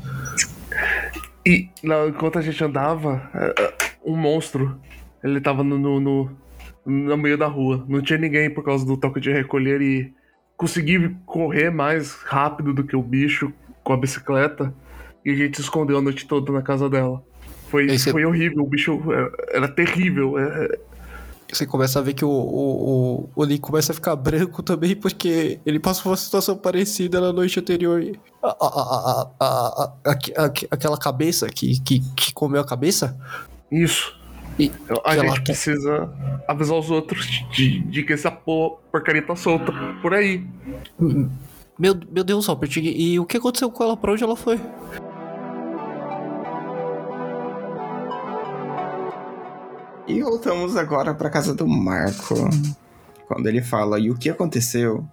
E enquanto a gente andava, é, é, um monstro. Ele tava no, no, no, no meio da rua. Não tinha ninguém por causa do toque de recolher e consegui correr mais rápido do que o bicho com a bicicleta. E a gente se escondeu a noite toda na casa dela. Foi, você- foi horrível, o bicho é, era terrível. é, é, Você começa a ver que o, o, o, Link começa a ficar branco também, porque ele passou por uma situação parecida na noite anterior. A, a, a, a, a, a- a- aquela cabeça que, que, que comeu a cabeça. isso. E A que ela gente precisa avisar os outros de, de que essa por- porcaria tá solta por aí. Meu, meu Deus, Robert, e, e o que aconteceu com ela? Pra onde ela foi? E voltamos agora pra casa do Marco. Quando ele fala, e o que aconteceu?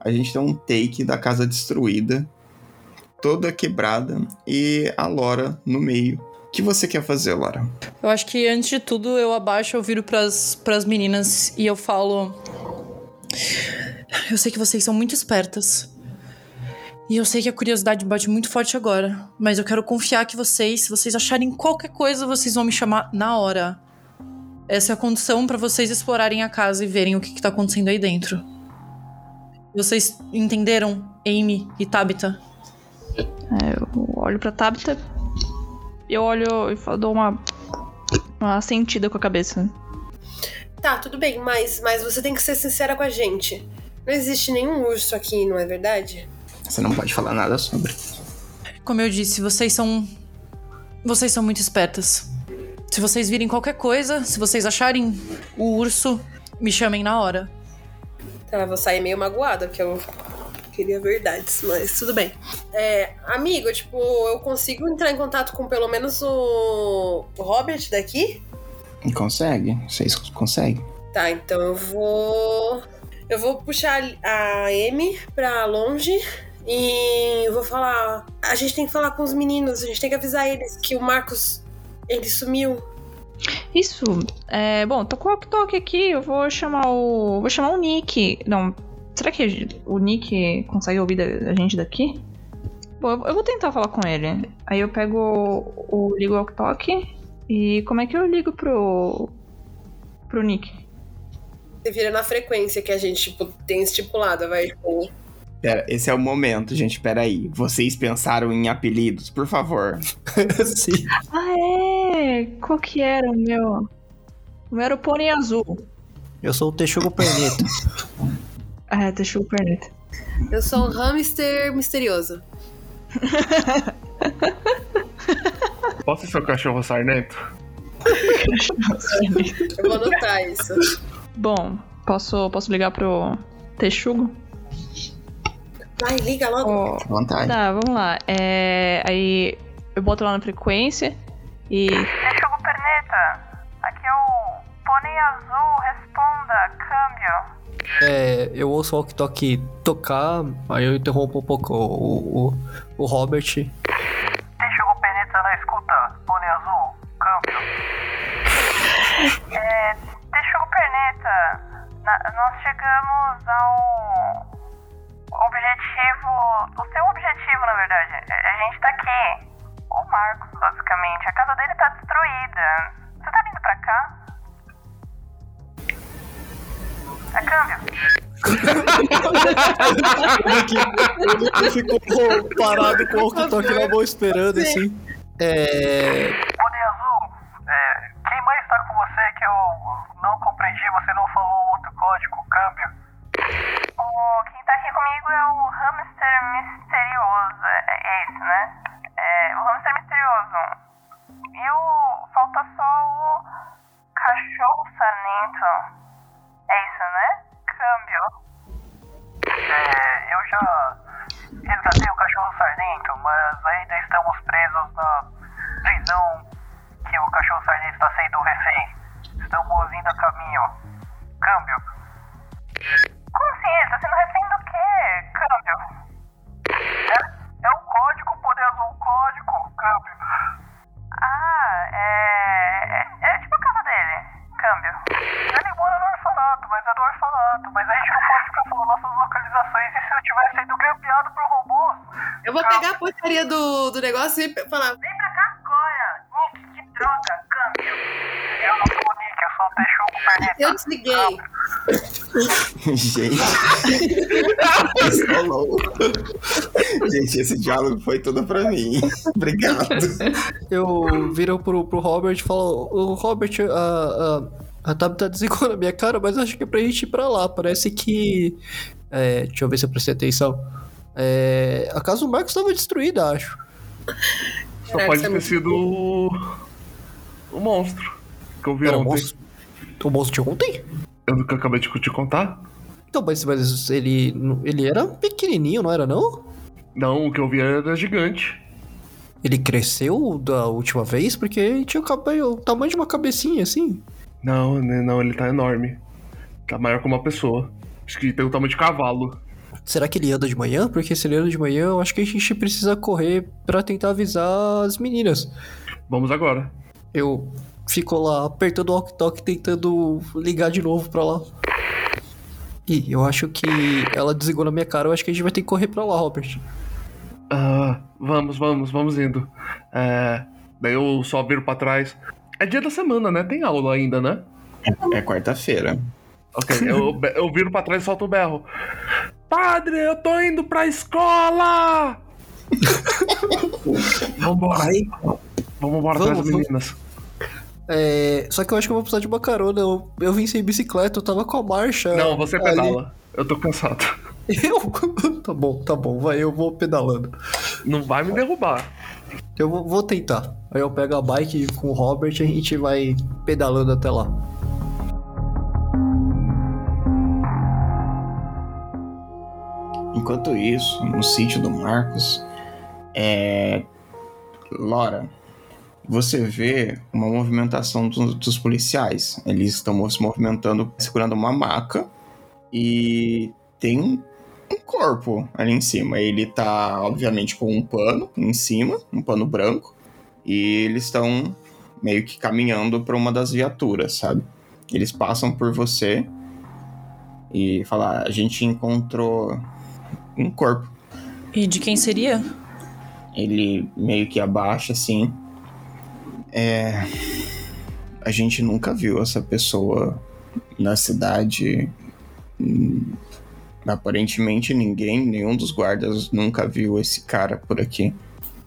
A gente tem um take da casa destruída, toda quebrada, e a Lora no meio. O que você quer fazer, Lora? Eu acho que antes de tudo eu abaixo, eu viro pras, pras meninas e eu falo. Eu sei que vocês são muito espertas. E eu sei que a curiosidade bate muito forte agora. Mas eu quero confiar que vocês, se vocês acharem qualquer coisa, vocês vão me chamar na hora. Essa é a condição para vocês explorarem a casa e verem o que, que tá acontecendo aí dentro. Vocês entenderam, Amy e Tabitha? É, eu olho pra Tabitha. Eu olho e dou uma. Uma sentida com a cabeça. Tá, tudo bem, mas, mas você tem que ser sincera com a gente. Não existe nenhum urso aqui, não é verdade? Você não pode falar nada sobre. Como eu disse, vocês são. Vocês são muito espertas. Se vocês virem qualquer coisa, se vocês acharem o urso, me chamem na hora. Tá, eu vou sair meio magoada, porque eu queria verdades, mas tudo bem. É, amigo, tipo, eu consigo entrar em contato com pelo menos o, o Robert daqui? Consegue? Vocês conseguem? Tá, então eu vou. Eu vou puxar a Amy pra longe e eu vou falar. A gente tem que falar com os meninos, a gente tem que avisar eles que o Marcos. Ele sumiu. Isso. É, bom, tô com o walkie-talkie aqui. Eu vou chamar o. Vou chamar o Nick. Não. Será que o Nick consegue ouvir a gente daqui? Bom, eu- vou tentar falar com ele. Aí eu pego o, o ligo o walkie-talkie. E como é que eu ligo pro. pro Nick? Você vira na frequência que a gente tipo, tem estipulada, vai. Tipo, Pera, esse é o momento, gente. Pera aí. Vocês pensaram em apelidos, por favor. Sim. Ah, é! Qual que era o meu? O meu era o pônei azul. Eu sou o Texugo Perneta. É, deixa o perneta. eu sou um hamster misterioso. Posso ser o cachorro sarnento? Eu vou anotar isso. Bom, posso, posso ligar pro Texugo? Vai, liga logo. À vontade. Tá, vamos lá. É, aí eu boto lá na frequência e. Texugo Perneta, aqui é o Pônei Azul, responda, câmbio. É, eu ouço o walkie-talkie tocar, aí eu interrompo um pouco o, o, o Robert. Texugo Perneta na escuta, Pônei Azul, câmbio. É, Texugo Perneta, na- nós chegamos ao objetivo, o seu objetivo, na verdade. A a gente tá aqui. O Marcos, basicamente. A casa dele tá destruída. Você tá vindo pra cá? É câmbio. Ele ficou parado com o walkie-talkie na mão esperando, assim. É. Pônei Azul, é, quem mais tá com você que eu não compreendi? Você não falou outro código, câmbio? O, quem tá aqui comigo é o hamster misterioso, é, é esse, né? É, o hamster misterioso. E o. falta só o cachorro sarnento. É isso, né? Câmbio. É, eu já resgatei o cachorro sarnento, mas ainda estamos presos na prisão que o cachorro sarnento está sendo refém. Estamos indo a caminho. Câmbio. Como assim? Ele está sendo refém do quê? Câmbio. É, é o código, poder azul, código, câmbio. Ah, é. É, é tipo a casa dele. Câmbio. Ele mora no orfanato, mas é do orfanato. Mas a gente não pode ficar falando nossas localizações. E se eu tivesse sido grampeado por robôs? Eu vou pegar a porcaria do, do negócio e falar. Vem pra cá agora! Nick, que droga, câmbio! Eu não eu o desliguei. Gente. Rolou. Gente, esse diálogo foi tudo pra mim. Obrigado. Eu viro pro, pro Robert e falo: Ô Robert, a, a, a Tabitha desligou na minha cara, mas acho que é pra gente ir pra lá. Parece que. É, deixa eu ver se eu prestei atenção. É, a casa do Marcos estava destruída, acho. Só pode é ter sido o... o monstro que eu vi Era o ontem. monstro. O monstro de ontem? Eu que eu acabei de te contar. Então, mas, mas ele, ele era pequenininho, não era não? Não, o que eu vi era gigante. Ele cresceu da última vez porque ele tinha o cabelo, o tamanho de uma cabecinha assim. Não, né, não, ele tá enorme. Tá maior que uma pessoa. Acho que tem o tamanho de cavalo. Será que ele anda de manhã? Porque se ele anda de manhã, eu acho que a gente precisa correr pra tentar avisar as meninas. Vamos agora. Eu fico lá apertando o walkie-talkie tentando ligar de novo pra lá. Ih, eu acho que ela desligou na minha cara, eu acho que a gente vai ter que correr pra lá, Robert. Ah, vamos, vamos, vamos indo. É, daí eu só viro pra trás. É dia da semana, né? Tem aula ainda, né? É quarta-feira. Ok, eu, eu viro pra trás e solto o berro. Padre, eu tô indo pra escola! Vambora. Vamos embora atrás das Vamos, meninas. É, só que eu acho que eu vou precisar de uma carona. Eu, eu vim sem bicicleta, eu tava com a marcha. Não, você ali. pedala. Eu tô cansado. Eu? tá bom, tá bom, vai, eu vou pedalando. Não vai me derrubar. Eu vou, vou tentar. Aí eu pego a bike com o Robert e a gente vai pedalando até lá. Enquanto isso, no sítio do Marcos, é... Laura, você vê uma movimentação dos, dos policiais. Eles estão se movimentando, segurando uma maca e tem um, um corpo ali em cima. Ele tá, obviamente, com um pano em cima, um pano branco, e eles estão meio que caminhando para uma das viaturas, sabe? Eles passam por você e falam: "Ah, a gente encontrou um corpo. E de quem seria? Ele meio que abaixa assim. É. A gente nunca viu essa pessoa na cidade. Hum, Aparentemente ninguém, nenhum dos guardas nunca viu esse cara por aqui.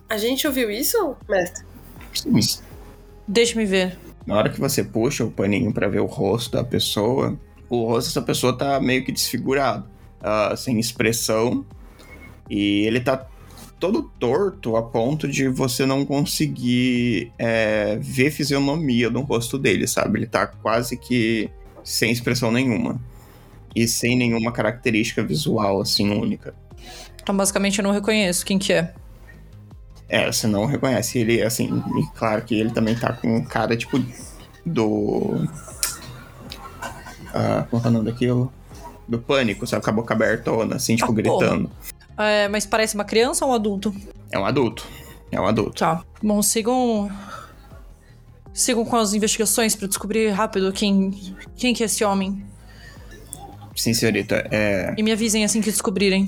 A gente ouviu isso, mestre? Mas Deixa-me ver. Na hora que você puxa o paninho pra ver o rosto da pessoa, o rosto dessa pessoa tá meio que desfigurado, ah, sem expressão, e ele tá todo torto a ponto de você não conseguir é, ver fisionomia no rosto dele, sabe? Ele tá quase que sem expressão nenhuma. E sem nenhuma característica visual, assim, única. Então, basicamente, eu não reconheço quem que é. É, você não reconhece ele, assim, e claro que ele também tá com cara, tipo, do... Ah, como é o nome daquilo? Do pânico, sabe? Com a boca abertona, assim, tipo, Ah, porra. É, mas parece uma criança ou um adulto? É um adulto. É um adulto. Tá. Bom, sigam. Sigam com as investigações pra descobrir rápido quem, quem que é esse homem. Sim, senhorita. É... E me avisem assim que descobrirem.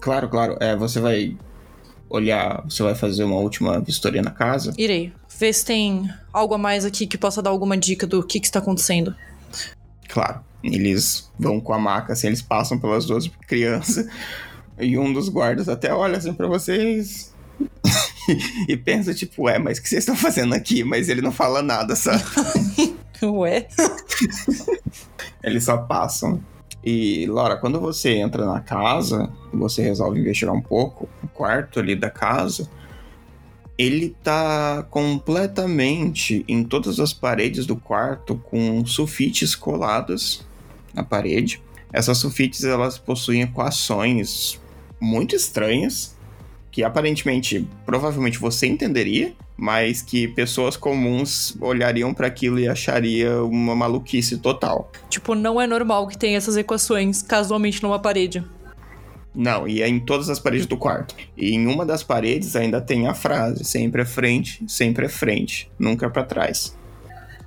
Claro, claro. É, você vai olhar, você vai fazer uma última vistoria na casa. Irei. Ver se tem algo a mais aqui que possa dar alguma dica do que, que está acontecendo. Claro. Eles vão com a maca, assim, eles passam pelas duas crianças. E um dos guardas até olha assim pra vocês. e pensa, tipo, é, mas o que vocês estão fazendo aqui? Mas ele não fala nada, sabe? Ué? Eles só passam. E, Laura, quando você entra na casa, você resolve investigar um pouco, o quarto ali da casa, ele tá completamente em todas as paredes do quarto com sulfites coladas na parede. Essas sulfites, elas possuem equações muito estranhas, que aparentemente, provavelmente você entenderia, mas que pessoas comuns olhariam para aquilo e acharia uma maluquice total. Tipo, não é normal que tenha essas equações casualmente numa parede. Não, e é em todas as paredes do quarto. E em uma das paredes ainda tem a frase: sempre é frente, sempre é frente, nunca para trás.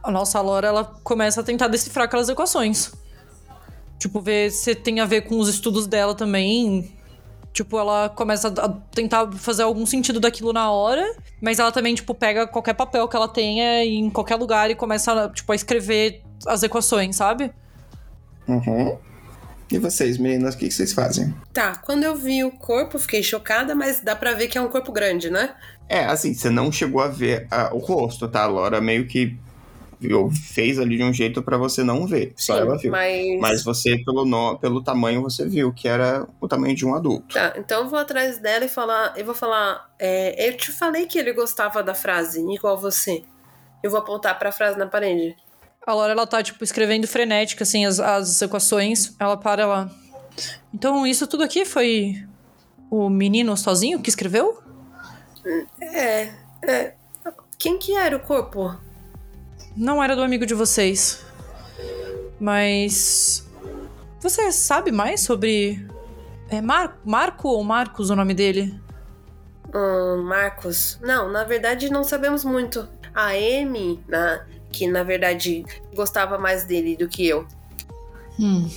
A nossa Laura, ela começa a tentar decifrar aquelas equações. Tipo, ver se tem a ver com os estudos dela também. Tipo, ela começa a tentar fazer algum sentido daquilo na hora, mas ela também, tipo, pega qualquer papel que ela tenha em qualquer lugar e começa, tipo, a escrever as equações, sabe? Uhum. E vocês, meninas, o que vocês fazem? Tá, quando eu vi o corpo, fiquei chocada, mas dá pra ver que é um corpo grande, né? É, assim, você não chegou a ver ah, o rosto, tá? A Laura meio que viu, fez ali de um jeito pra você não ver. Só ela viu. Mas... Mas você, pelo, no, pelo tamanho, você viu que era o tamanho de um adulto. Tá, então eu vou atrás dela e falar. Eu vou falar. é, eu te falei que ele gostava da frase, igual você. Eu vou apontar pra frase na parede. A Laura, ela tá, tipo, escrevendo frenética, assim, as, as equações. Ela para lá. Então, isso tudo aqui foi o menino sozinho que escreveu? É, é. Quem que era o corpo? Não era do amigo de vocês. Mas. Você sabe mais sobre. É Mar Marco ou Marcos o nome dele? Hum, Marcos. Não, na verdade não sabemos muito. A Amy, na, que na verdade gostava mais dele do que eu. Hum.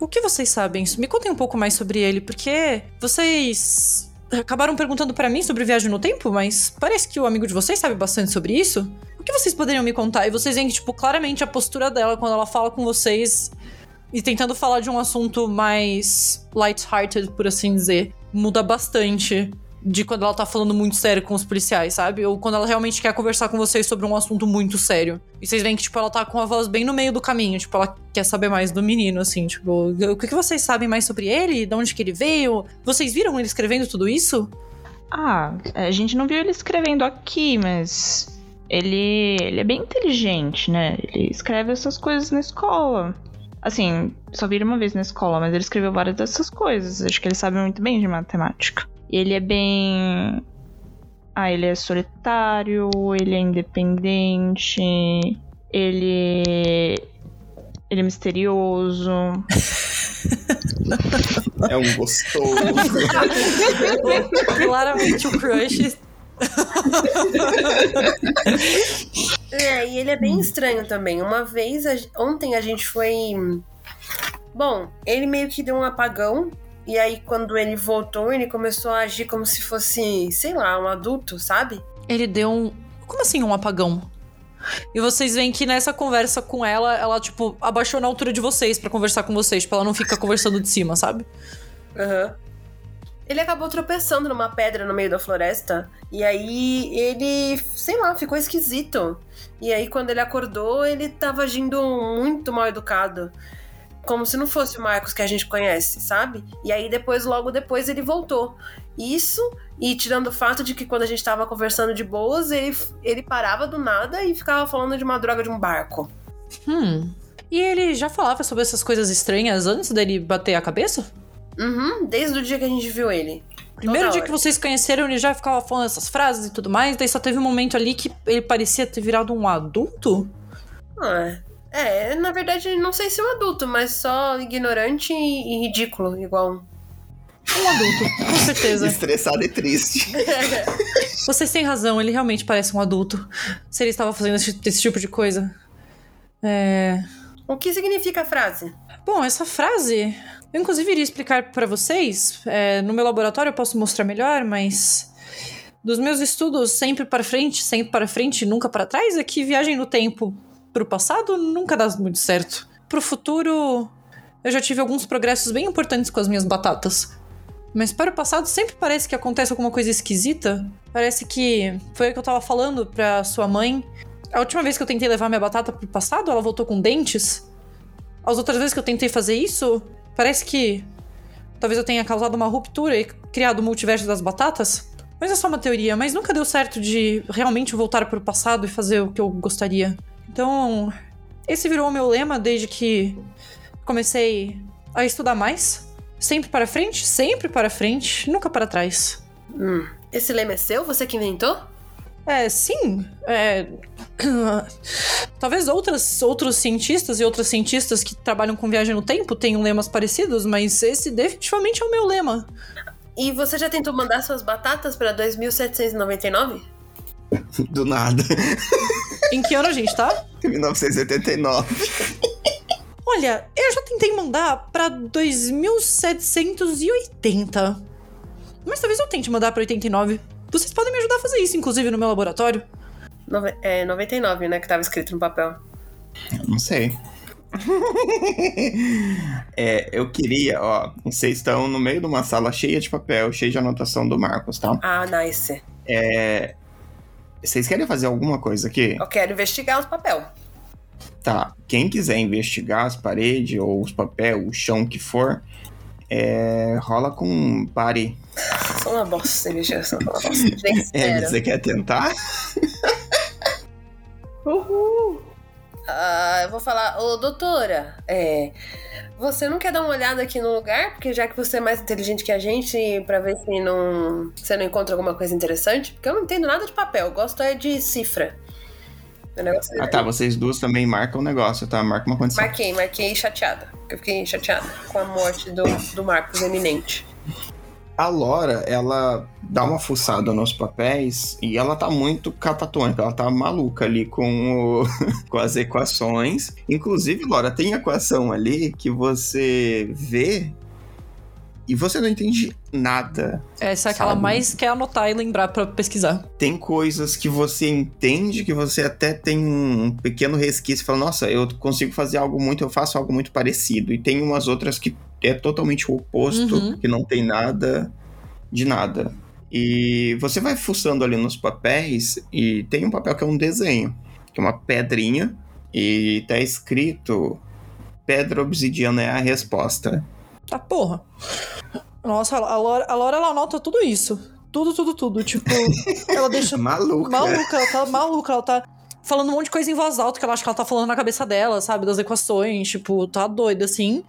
O que vocês sabem? Me contem um pouco mais sobre ele, porque vocês acabaram perguntando pra mim sobre viagem no tempo, mas parece que o amigo de vocês sabe bastante sobre isso. O que vocês poderiam me contar? E vocês veem que, tipo, claramente a postura dela quando ela fala com vocês e tentando falar de um assunto mais light-hearted, por assim dizer, muda bastante de quando ela tá falando muito sério com os policiais, sabe? Ou quando ela realmente quer conversar com vocês sobre um assunto muito sério. E vocês veem que, tipo, ela tá com a voz bem no meio do caminho. Tipo, ela quer saber mais do menino, assim. Tipo, o que vocês sabem mais sobre ele? De onde que ele veio? Vocês viram ele escrevendo tudo isso? Ah, a gente não viu ele escrevendo aqui, mas ele, ele é bem inteligente, né? Ele escreve essas coisas na escola. Assim, só vi ele uma vez na escola, mas ele escreveu várias dessas coisas. Acho que ele sabe muito bem de matemática. Ele é bem. Ah, ele é solitário, ele é independente, ele. Ele é misterioso. É um gostoso. Claramente o crush. É, e ele é bem estranho também. Uma vez, a- ontem a gente foi. Bom, ele meio que deu um apagão. E aí, quando ele voltou, ele começou a agir como se fosse, sei lá, um adulto, sabe? Ele deu um. Como assim um apagão? E vocês veem que nessa conversa com ela, ela, tipo, abaixou na altura de vocês pra conversar com vocês. Tipo, ela não fica conversando de cima, sabe? Aham. Ele acabou tropeçando numa pedra no meio da floresta. E aí ele, sei lá, ficou esquisito. E aí quando ele acordou, ele tava agindo muito mal educado. Como se não fosse o Marcos que a gente conhece, sabe? E aí depois, logo depois, ele voltou. Isso, e tirando o fato de que quando a gente tava conversando de boas, ele, ele parava do nada e ficava falando de uma droga de um barco. Hum. E ele já falava sobre essas coisas estranhas antes dele bater a cabeça? Uhum, desde o dia que a gente viu ele. Primeiro Toda dia hora. que vocês conheceram, ele já ficava falando essas frases e tudo mais, daí só teve um momento ali que ele parecia ter virado um adulto? Ah, é, na verdade, não sei se um adulto, mas só ignorante e, e ridículo, igual. Um adulto, com certeza. Estressado e triste. Vocês têm razão, ele realmente parece um adulto. Se ele estava fazendo esse, esse tipo de coisa. É. o que significa a frase? Bom, essa frase. Eu, inclusive, iria explicar pra vocês. É, no meu laboratório eu posso mostrar melhor, mas. Dos meus estudos, sempre para frente, sempre para frente, nunca para trás, é que viagem no tempo pro passado nunca dá muito certo. Pro futuro, eu já tive alguns progressos bem importantes com as minhas batatas. Mas para o passado sempre parece que acontece alguma coisa esquisita. Parece que foi o que eu tava falando pra sua mãe. A última vez que eu tentei levar minha batata pro passado, ela voltou com dentes. As outras vezes que eu tentei fazer isso, parece que talvez eu tenha causado uma ruptura e criado o multiverso das batatas. Mas é só uma teoria, mas nunca deu certo de realmente voltar pro passado e fazer o que eu gostaria. Então, esse virou o meu lema desde que comecei a estudar mais. Sempre para frente, sempre para frente, nunca para trás. Hum, esse lema é seu? Você que inventou? É, sim. É... Talvez outras, outros cientistas e outras cientistas que trabalham com viagem no tempo tenham lemas parecidos, mas esse definitivamente é o meu lema. E você já tentou mandar suas batatas pra 2799? Do nada. Em que ano a gente tá? 1989. Olha, eu já tentei mandar pra 2780. Mas talvez eu tente mandar pra 89. Vocês podem me ajudar a fazer isso, inclusive no meu laboratório. Nove- é 99, né? Que tava escrito no papel. Não sei. é, eu queria, ó. Vocês estão no meio de uma sala cheia de papel, cheia de anotação do Marcos, tá? Ah, nice. É. Vocês querem fazer alguma coisa aqui? Eu quero investigar os papel. Tá. Quem quiser investigar as paredes ou os papéis, o chão que for, é, rola com pare. Sou uma bosta, investigação. Sou uma bosta. É, você quer tentar? Uhul! Ah, eu vou falar, ô doutora, é. Você não quer dar uma olhada aqui no lugar? Porque já que você é mais inteligente que a gente, pra ver se não. Você não encontra alguma coisa interessante? Porque eu não entendo nada de papel, eu gosto é de cifra. Negócio Ah tá, vocês duas também marcam o negócio, tá? Marca uma condição. Marquei, marquei chateada. Porque eu fiquei chateada com a morte do, do Marcos Eminente. A Laura, ela dá uma fuçada nos papéis e ela tá muito catatônica, ela tá maluca ali com, o- com as equações. Inclusive, Laura, tem equação ali que você vê e você não entende nada. Essa é aquela Sabe? mais quer anotar e lembrar pra pesquisar. Tem coisas que você entende que você até tem um pequeno resquício, fala, nossa, eu consigo fazer algo muito, eu faço algo muito parecido. E tem umas outras que é totalmente o oposto, Uhum. que não tem nada de nada. E você vai fuçando ali nos papéis e tem um papel que é um desenho, que é uma pedrinha, e tá escrito pedra obsidiana é a resposta. Tá porra. Nossa, a Laura, a Laura ela anota tudo isso. Tudo, tudo, tudo. Tipo, ela deixa Maluca. maluca, ela tá maluca, ela tá falando um monte de coisa em voz alta que ela acha que ela tá falando na cabeça dela, sabe? Das equações, tipo, tá doida assim.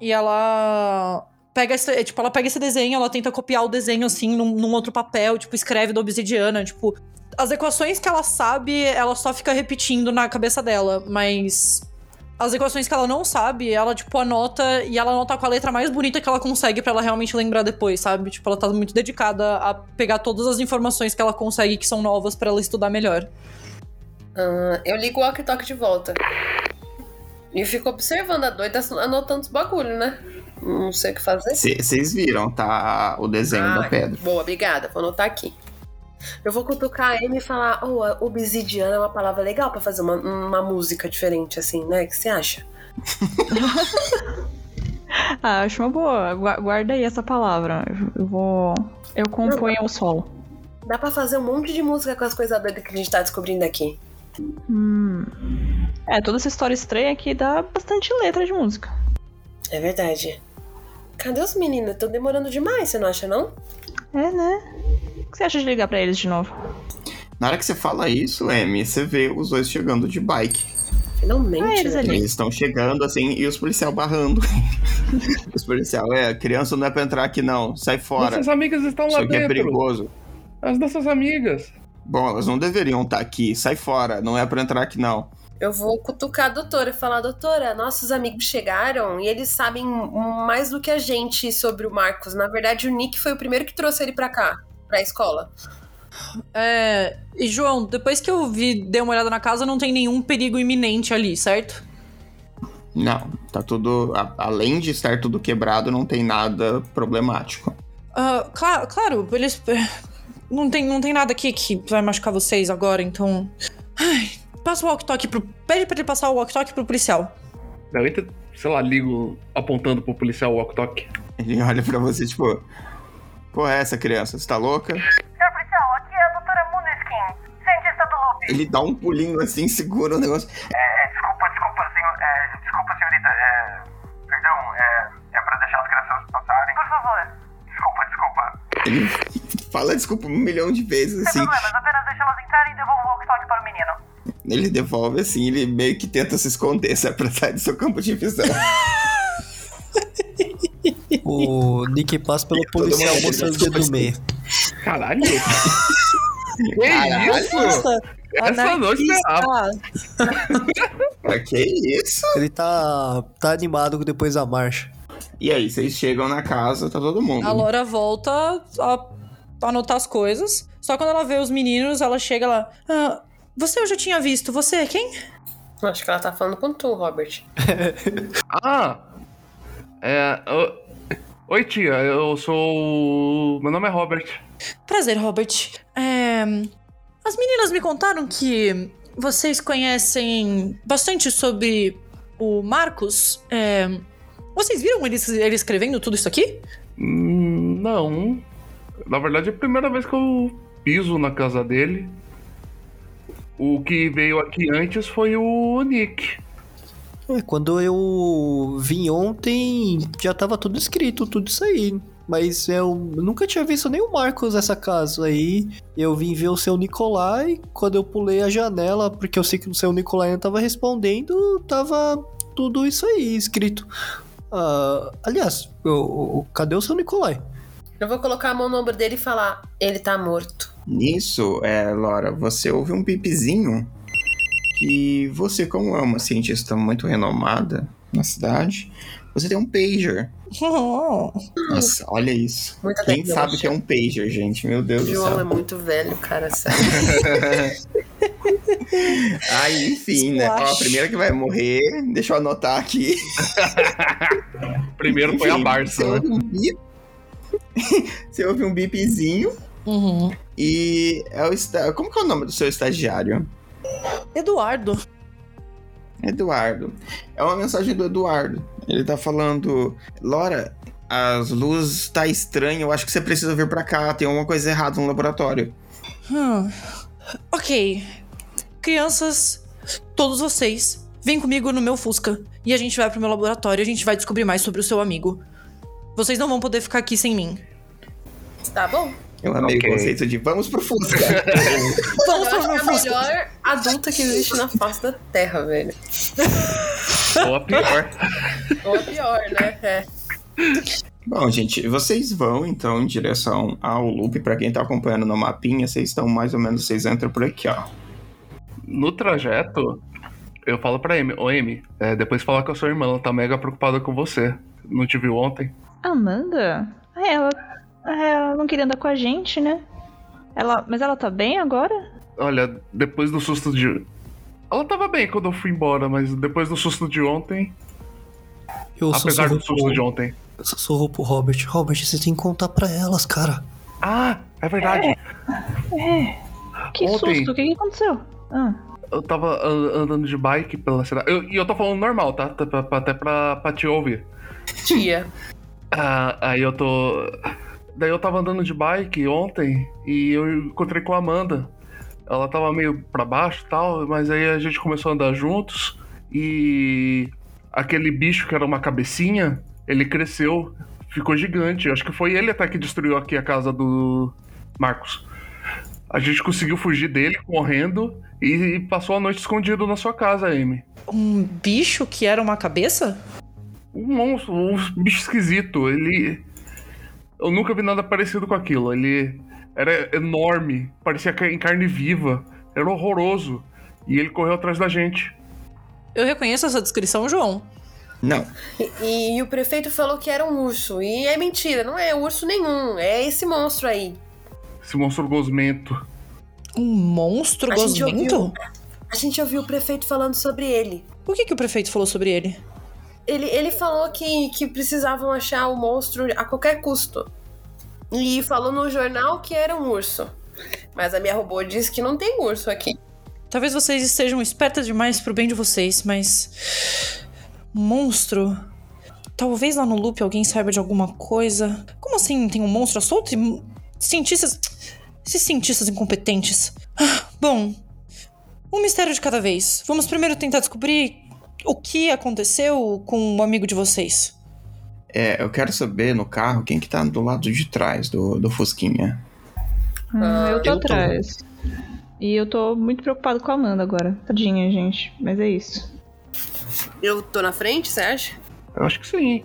E ela pega esse, tipo, ela pega esse desenho, ela tenta copiar o desenho assim num, num outro papel, tipo, escreve da obsidiana, tipo, as equações que ela sabe, ela só fica repetindo na cabeça dela, mas as equações que ela não sabe, ela, tipo, anota e ela anota com a letra mais bonita que ela consegue pra ela realmente lembrar depois, sabe? Tipo, ela tá muito dedicada a pegar todas as informações que ela consegue que são novas pra ela estudar melhor. Ah, eu ligo o walkie-talkie de volta. E fico observando a doida anotando os bagulho, né? Não sei o que fazer. Vocês viram, tá? O desenho da Ai, pedra. Boa, obrigada. Vou anotar aqui. Eu vou cutucar a Amy e falar: oh, obsidiana é uma palavra legal pra fazer uma, uma música diferente, assim, né? O que você acha? Ah, acho uma boa. Gua- Guarda aí essa palavra. Eu vou. Eu componho o solo. Dá pra fazer um monte de música com as coisas doidas que a gente tá descobrindo aqui. Hum. É, toda essa história estranha aqui dá bastante letra de música. É verdade. Cadê os meninos? Estão demorando demais, você não acha, não? É, né? O que você acha de ligar pra eles de novo? Na hora que você fala isso, Amy, você vê os dois chegando de bike. Finalmente. Ah, eles né? ali. Eles estão chegando assim e os policial barrando. os policial, é, criança não é pra entrar aqui não, sai fora. Nossas amigas estão lá Isso aqui é perigoso. As nossas amigas. Bom, elas não deveriam estar aqui, sai fora, não é pra entrar aqui não. Eu vou cutucar a doutora e falar: doutora, nossos amigos chegaram e eles sabem mais do que a gente sobre o Marcos. Na verdade, o Nick foi o primeiro que trouxe ele pra cá, pra escola. É. E, João, depois que eu vi, dei uma olhada na casa, não tem nenhum perigo iminente ali, certo? Não, tá tudo. a- além de estar tudo quebrado, não tem nada problemático. Ah, claro, claro, eles. Não tem, não tem nada aqui que vai machucar vocês agora, então. Ai, passa o walkie-talkie pro. Pede pra ele passar o walkie-talkie pro policial. Eu entra, sei lá, ligo apontando pro policial o walk-talk. Ele olha pra você, tipo. Porra, é essa criança? Você tá louca? Senhor policial, aqui é a doutora Muneskin, cientista do loop. Ele dá um pulinho assim, segura o negócio. É, desculpa, desculpa, senhor. É, desculpa, senhorita. É, perdão, é, é pra deixar as crianças passarem. Por favor. Desculpa, desculpa. Ele fala desculpa um milhão de vezes, Sem assim. problemas, apenas deixa elas entrarem e devolvo o walkie-talkie para o menino. Ele devolve assim, ele meio que tenta se esconder, pra sair do seu campo de visão. O Nick passa pelo policial mundo mostrando o dedo do meio. Caralho! que Caralho. isso? Nossa, Essa esperava. Ah, que isso? Ele tá, tá animado depois da marcha. E aí, vocês chegam na casa, tá todo mundo. A Laura volta a anotar as coisas. Só quando ela vê os meninos, ela chega lá. "Ah, você eu já tinha visto. Você é quem? Acho que ela tá falando com tu, Robert. Ah! É. Oi, tia, eu sou. Meu nome é Robert. Prazer, Robert. É, As meninas me contaram que vocês conhecem bastante sobre o Marcos. É, Vocês viram ele, ele escrevendo tudo isso aqui? Hum, Não. Na verdade, é a primeira vez que eu piso na casa dele. O que veio aqui antes foi o Nick. É, quando eu vim ontem, já tava tudo escrito, tudo isso aí. Mas eu nunca tinha visto nem o Marcos nessa casa. Aí eu vim ver o seu Nicolai. Quando eu pulei a janela, porque eu sei que o seu Nicolai não tava respondendo, tava tudo isso aí escrito. Ah, aliás, o- o- cadê o seu Nicolai? Eu vou colocar a mão no ombro dele e falar: ele tá morto. Nisso, é, Laura, você ouve um pipizinho que você, como é uma cientista muito renomada, na cidade. Você tem um pager. Nossa, olha isso. Muita Quem tecnologia. sabe que é um pager, gente? Meu Deus O do João é céu. muito velho, cara, sério. Aí, enfim, né? Ó, a primeira que vai morrer, deixa eu anotar aqui. Primeiro foi a Enfim, Barça, né? você ouve um bipzinho Uhum. e é o esta... Como que é o nome do seu estagiário? Eduardo. Eduardo. É uma mensagem do Eduardo. Ele tá falando: Lora, as luzes tá estranho, eu acho que você precisa vir pra cá, tem alguma coisa errada no laboratório. Hum. Ok. Crianças, todos vocês, vem comigo no meu Fusca. E a gente vai pro meu laboratório e a gente vai descobrir mais sobre o seu amigo. Vocês não vão poder ficar aqui sem mim. Tá bom. Eu amei Ok. o conceito de vamos pro Fusca. Vamos Eu pro acho meu que é a Fusca. melhor adulta que existe na face da Terra, velho. Ou a pior. Ou a pior, né? É. Bom, gente, vocês vão então em direção ao loop. Pra quem tá acompanhando no mapinha, vocês estão mais ou menos, vocês entram por aqui, ó. No trajeto, eu falo pra Amy, ô Amy, é, depois fala com a sua irmã, ela tá mega preocupada com você. Não te viu ontem? Amanda? Ah, ela, ela não queria andar com a gente, né? Ela, mas ela tá bem agora? Olha, depois do susto de. Ela tava bem quando eu fui embora, mas depois do susto de ontem. Eu apesar do susto de pro, ontem. sussurro pro Robert. Robert, você tem que contar pra elas, cara. Ah, é verdade. Que Ontem. susto, o que, que aconteceu? Ah, Eu tava an- andando de bike pela cidade. Eu- E eu, tô falando normal, tá? Tá- pra- Até pra, pra te ouvir. Tia. Ah, aí eu tô. Daí eu tava andando de bike ontem e eu encontrei com a Amanda. Ela tava meio pra baixo e tal, mas aí a gente começou a andar juntos e aquele bicho que era uma cabecinha, ele cresceu, ficou gigante. Acho que foi ele até que destruiu aqui a casa do Marcos. A gente conseguiu fugir dele correndo e passou a noite escondido na sua casa, Amy. Um bicho que era uma cabeça? Um monstro, um bicho esquisito. Ele. Eu nunca vi nada parecido com aquilo. Ele era enorme, parecia em carne viva, era horroroso. E ele correu atrás da gente. Eu reconheço essa descrição, João. Não, E, e o prefeito falou que era um urso. E é mentira, não é urso nenhum. É esse monstro aí. Esse monstro gosmento. Um monstro A gente gosmento? ouviu. A gente ouviu o prefeito falando sobre ele. Por que, que o prefeito falou sobre ele? Ele, ele falou que, que precisavam achar o monstro a qualquer custo. E falou no jornal que era um urso. Mas a minha robô disse que não tem urso aqui. Talvez vocês estejam espertas demais pro bem de vocês, mas. Monstro. Talvez lá no loop alguém saiba de alguma coisa. Como assim tem um monstro solto e. Cientistas. Esses cientistas incompetentes. Ah, Bom, um mistério de cada vez. Vamos primeiro tentar descobrir o que aconteceu com o amigo de vocês. é, eu quero saber no carro quem que tá do lado de trás do, do Fusquinha. Hum, eu tô eu tô. atrás. E eu tô muito preocupado com a Amanda agora. Tadinha, gente. Mas é isso. Eu tô na frente, você acha? Eu acho que sim.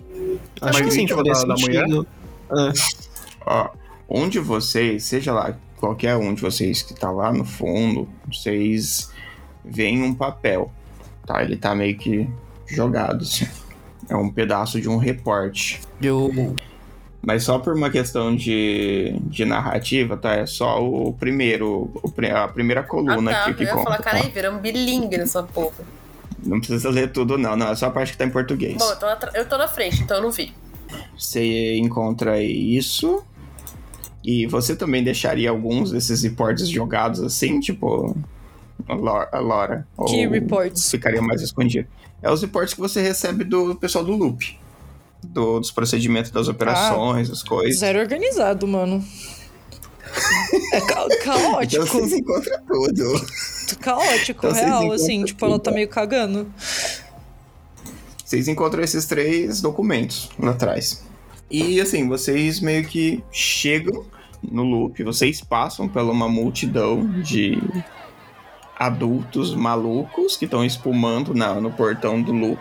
Acho Mas que sim, faria da- da mulher? É. Ó, um de vocês, seja lá qualquer um de vocês que tá lá no fundo, vocês veem um papel, tá? Ele tá meio que jogado, assim. É um pedaço de um reporte. Eu, Mas só por uma questão de, de narrativa, tá? É só o primeiro, a primeira coluna ah, tá. aqui que eu ia conta. falar, tá? caralho, viramos bilingue nessa porra. Não precisa ler tudo, não. Não, é só a parte que tá em português. Bom, eu tô, atra- eu tô na frente, então eu não vi. Você encontra isso. E você também deixaria alguns desses reportes jogados assim, tipo. A Laura. Que reports? Ficaria mais escondido. É os reportes que você recebe do pessoal do Loop. Do- dos procedimentos das operações, as coisas. Zero organizado, mano. É ca- Então caótico. vocês encontram tudo. Caótico, Então real, assim. Tipo, ela tá tudo. meio cagando. Vocês encontram esses três documentos lá atrás. E assim, vocês meio que chegam no loop, vocês passam pela uma multidão de adultos malucos que estão espumando na, no portão do loop,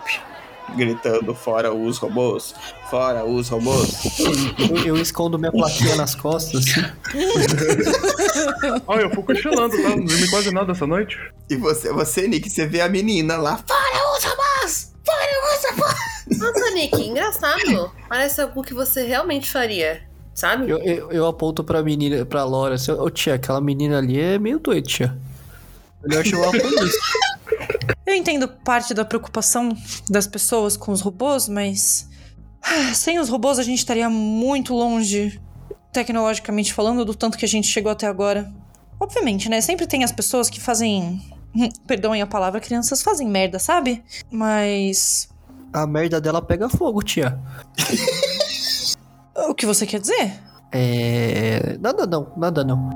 gritando fora os robôs, fora os robôs. eu, eu escondo minha plaquinha nas costas. Olha, eu fui cochilando, tá? Não dormi quase nada essa noite. E você, você, Nick, você vê a menina lá, fora os robôs, fora os robôs. Nossa, Nick, engraçado. Parece algo que você realmente faria, sabe? Eu, eu, eu aponto pra menina, pra Laura, assim, ô tia, aquela menina ali é meio doida, tia. Melhor chamar a polícia. Eu entendo parte da preocupação das pessoas com os robôs, mas. ah, Sem os robôs a gente estaria muito longe, tecnologicamente falando, do tanto que a gente chegou até agora. Obviamente, né? Sempre tem as pessoas que fazem. Perdoem a palavra, crianças fazem merda, sabe? Mas. A merda dela pega fogo, tia. O que você quer dizer? É. Nada não, nada não.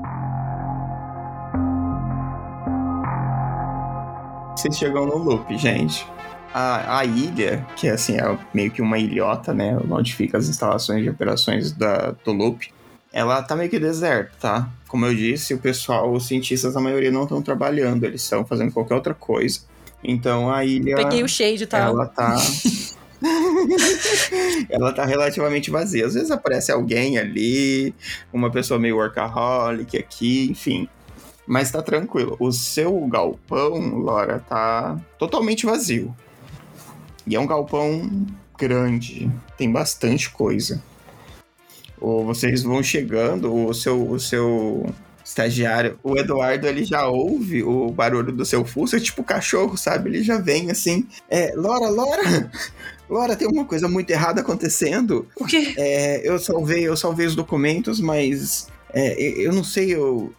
Vocês chegam no loop, gente. A, a ilha, que é assim, é meio que uma ilhota, né? Onde fica as instalações de operações da, do loop. Ela tá meio que deserta, tá? Como eu disse, o pessoal, os cientistas, a maioria não estão trabalhando, eles estão fazendo qualquer outra coisa. Então a ilha. Peguei o shade, tá? Ela tá. ela tá relativamente vazia. Às vezes aparece alguém ali, uma pessoa meio workaholic aqui, enfim. Mas tá tranquilo. O seu galpão, Laura, tá totalmente vazio. E é um galpão grande, tem bastante coisa. Ou vocês vão chegando, o seu, o seu estagiário, o Eduardo, ele já ouve o barulho do seu fuso, é tipo cachorro, sabe? Ele já vem assim, é, Laura, Laura, Laura, tem uma coisa muito errada acontecendo. O quê? É, eu salvei, eu salvei os documentos, mas é, eu eu não sei, eu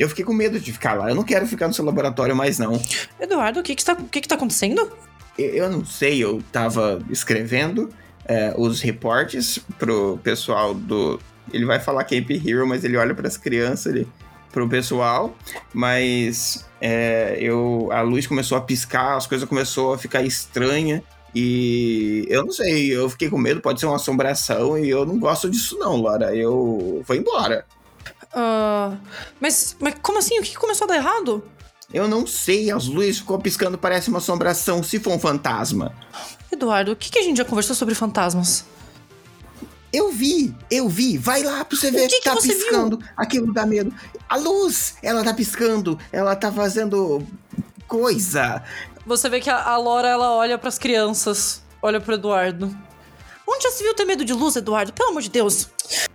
eu fiquei com medo de ficar lá. Eu não quero ficar no seu laboratório mais não. Eduardo, o que que, tá, o que que tá acontecendo? Eu, eu não sei, eu tava escrevendo é, os reportes pro pessoal do. Ele vai falar Cape Hero, mas ele olha pras crianças, ele, pro pessoal, mas é, eu, a luz começou a piscar, as coisas começou a ficar estranha. E eu não sei, eu fiquei com medo, pode ser uma assombração, e eu não gosto disso, não, Laura. Eu vou embora. Ah, mas, mas como assim? O que que começou a dar errado? Eu não sei, as luzes ficou piscando, parece uma assombração, se for um fantasma. Eduardo, o que, que a gente já conversou sobre fantasmas? Eu vi, eu vi. Vai lá pra você ver que que tá você piscando. Aquilo dá medo. A luz, ela tá piscando. Ela tá fazendo coisa. Você vê que a, a Laura, ela olha pras crianças, olha pro Eduardo. Onde já se viu ter medo de luz, Eduardo? Pelo amor de Deus.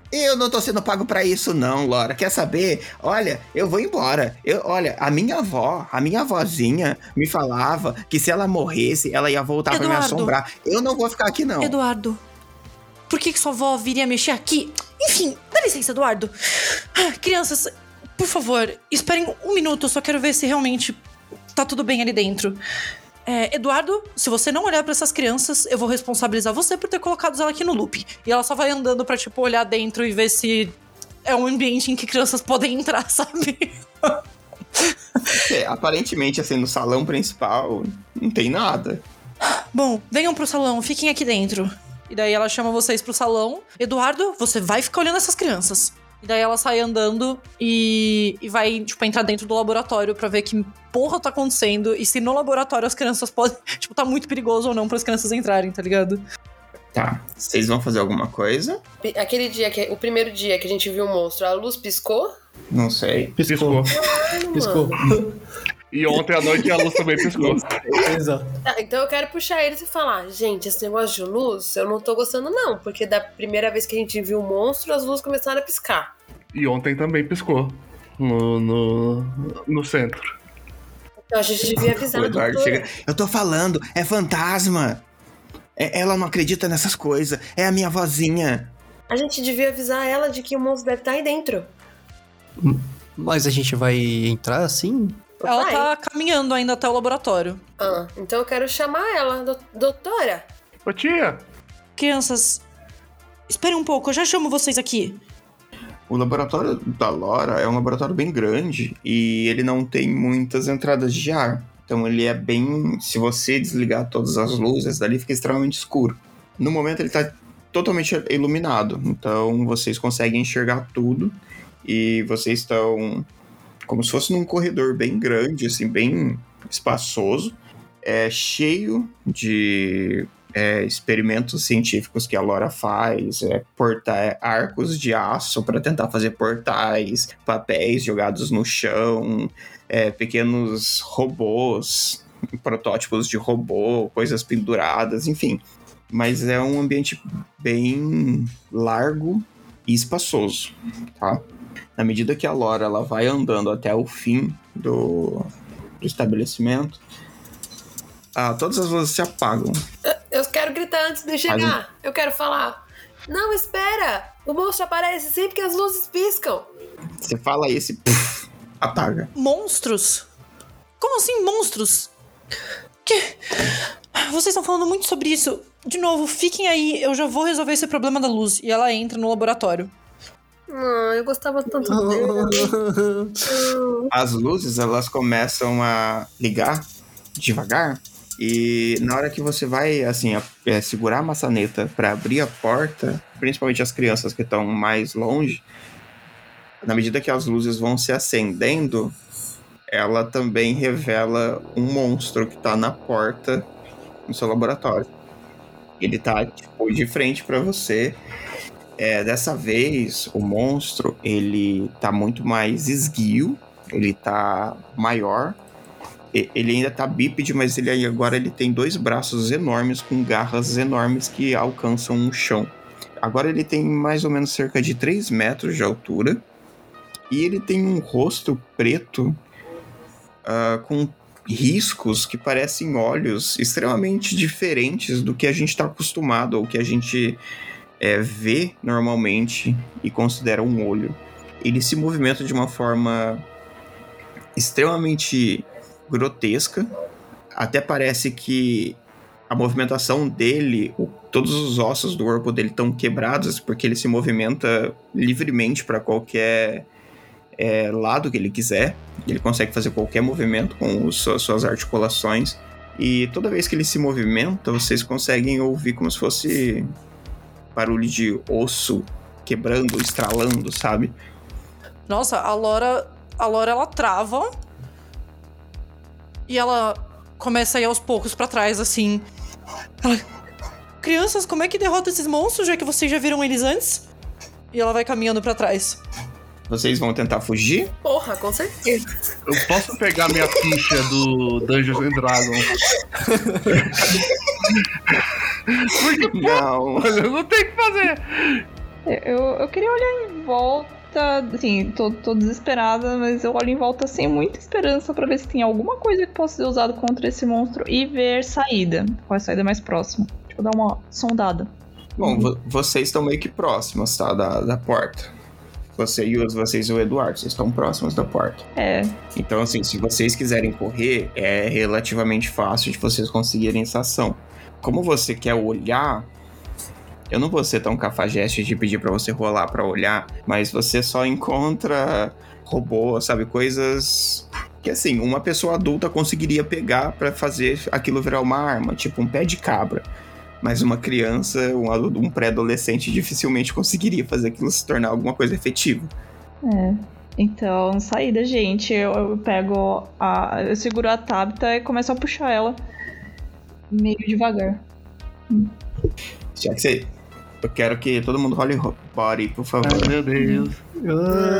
Eu não tô sendo pago pra isso, não, Laura. Quer saber? Olha, eu vou embora. Eu, olha, a minha avó, a minha avózinha me falava que se ela morresse, ela ia voltar pra me assombrar. Eu não vou ficar aqui, não. Eduardo, por que, que sua avó viria mexer aqui? Enfim, dá licença, Eduardo. Ah, Crianças, por favor, esperem um minuto, eu só quero ver se realmente tá tudo bem ali dentro. É, Eduardo, se você não olhar pra essas crianças, eu vou responsabilizar você por ter colocado ela aqui no loop. E ela só vai andando pra, tipo, olhar dentro e ver se é um ambiente em que crianças podem entrar, sabe? É, aparentemente, assim, no salão principal, não tem nada. Bom, venham pro salão, fiquem aqui dentro. E daí ela chama vocês pro salão. Eduardo, você vai ficar olhando essas crianças. E daí ela sai andando e, e vai, tipo, entrar dentro do laboratório pra ver que porra tá acontecendo e se no laboratório as crianças podem. Tipo, tá muito perigoso ou não para as crianças entrarem, tá ligado? Tá. Vocês vão fazer alguma coisa? Aquele dia, que, o primeiro dia que a gente viu o monstro, a luz piscou? Não sei. Piscou. Piscou. E ontem à noite a luz também piscou. Exato. Tá, então eu quero puxar eles e falar, gente, esse negócio de luz, eu não tô gostando não, porque da primeira vez que a gente viu o monstro, as luzes começaram a piscar. E ontem também piscou. No, no, no centro. Então a gente devia avisar O a Eduardo chega. Eu tô falando, é fantasma. É- ela não acredita nessas coisas. É a minha vozinha. A gente devia avisar ela de que o monstro deve estar aí dentro. Mas a gente vai entrar assim? Ela Vai. tá caminhando ainda até o laboratório. Ah, então eu quero chamar ela, "Do- doutora. Ô tia, Crianças, esperem um pouco, eu já chamo vocês aqui. O laboratório da Laura é um laboratório bem grande e ele não tem muitas entradas de ar. Então ele é bem. Se você desligar todas as luzes, dali fica extremamente escuro. No momento ele tá totalmente iluminado. Então vocês conseguem enxergar tudo. E vocês estão como se fosse num corredor bem grande, assim, bem espaçoso. É cheio de é, experimentos científicos que a Laura faz, é, porta é, arcos de aço para tentar fazer portais, papéis jogados no chão, é, pequenos robôs, protótipos de robô, coisas penduradas, enfim. mas é um ambiente bem largo e espaçoso, tá? Na medida que a Lora ela vai andando até o fim do, do estabelecimento, ah, todas as luzes se apagam. Eu quero gritar antes de chegar. Eu quero falar. Não, espera! O monstro aparece sempre que as luzes piscam. Você fala isso e puf, apaga. Monstros? Como assim, monstros? Que. Vocês estão falando muito sobre isso. De novo, fiquem aí, eu já vou resolver esse problema da luz. E ela entra no laboratório. Ah, eu gostava tanto dele. As luzes elas começam a ligar devagar e na hora que você vai assim a- é, segurar a maçaneta para abrir a porta, principalmente as crianças que estão mais longe, na medida que as luzes vão se acendendo, ela também revela um monstro que tá na porta no seu laboratório. Ele tá tipo de frente para você. É, dessa vez, o monstro ele tá muito mais esguio, ele tá maior. Ele ainda tá bípede, mas ele agora ele tem dois braços enormes com garras enormes que alcançam o chão. Agora ele tem mais ou menos cerca de 3 metros de altura. E ele tem um rosto preto ah, com riscos que parecem olhos extremamente diferentes do que a gente está acostumado ou que a gente é, vê normalmente e considera um olho. Ele se movimenta de uma forma extremamente grotesca. Até parece que a movimentação dele, todos os ossos do corpo dele estão quebrados porque ele se movimenta livremente para qualquer é, lado que ele quiser. Ele consegue fazer qualquer movimento com os- suas, suas articulações. E toda vez que ele se movimenta, vocês conseguem ouvir como se fosse barulho de osso quebrando, estralando, sabe? Nossa, a Lora. A Lora ela trava. E ela começa a ir aos poucos pra trás, assim. Ela, Crianças, como é que derrota esses monstros, já que vocês já viram eles antes? E ela vai caminhando pra trás. Vocês vão tentar fugir? Porra, com certeza. Eu posso pegar minha ficha do Dungeons and Dragons? Porque, Não. pô, eu não tenho o que fazer. Eu, eu queria olhar em volta, assim, tô, tô desesperada, mas eu olho em volta sem muita esperança pra ver se tem alguma coisa que possa ser usada contra esse monstro e ver saída. Qual é a saída mais próxima? Tipo, dar uma sondada. Bom, vo- vocês estão meio que próximos, tá? Da, da porta. Você e os, vocês e o Eduardo, vocês estão próximos da porta. É, Então, assim, se vocês quiserem correr, é relativamente fácil de vocês conseguirem essa ação. Como você quer olhar, eu não vou ser tão cafajeste de pedir pra você rolar pra olhar, mas você só encontra robô, sabe, coisas que assim, uma pessoa adulta conseguiria pegar pra fazer aquilo virar uma arma, tipo um pé de cabra. Mas uma criança, um, um pré-adolescente dificilmente conseguiria fazer aquilo se tornar alguma coisa efetiva. é. Então, saída, gente. Eu, eu pego a. Eu seguro a Tabita e começo a puxar ela meio devagar. Já que você. Eu quero que todo mundo role ro- body, por favor. Ai, meu Deus.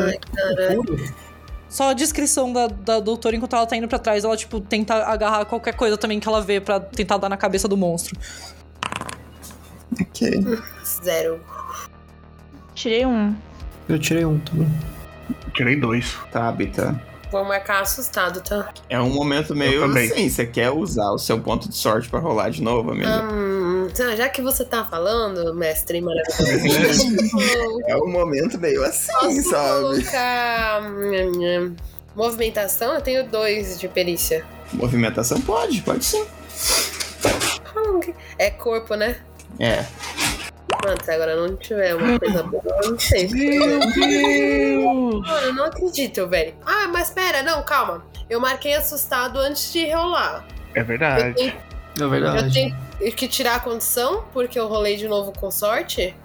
Ai. Só a descrição da, da doutora enquanto ela tá indo pra trás, ela, tipo, tenta agarrar qualquer coisa também que ela vê pra tentar dar na cabeça do monstro. Ok. Zero. Tirei um. Eu tirei um também. Tirei dois. Tabita. Vou marcar assustado, tá? É um momento meio Eu assim, você quer usar o seu ponto de sorte pra rolar de novo, amigo? Hum, então, já que você tá falando, mestre maravilhoso, É um momento meio assim, posso sabe? colocar hum, hum, movimentação? Eu tenho dois de perícia. Movimentação pode, pode sim. Hum, É corpo, né? É. Mano, se agora não tiver uma coisa boa, eu não sei. Meu Deus! Mano, eu não acredito, velho. Ah, mas pera, não, calma. Eu marquei assustado antes de rolar. É Eu verdade. tenho, É eu verdade. tenho que tirar a condição, porque eu rolei de novo com sorte.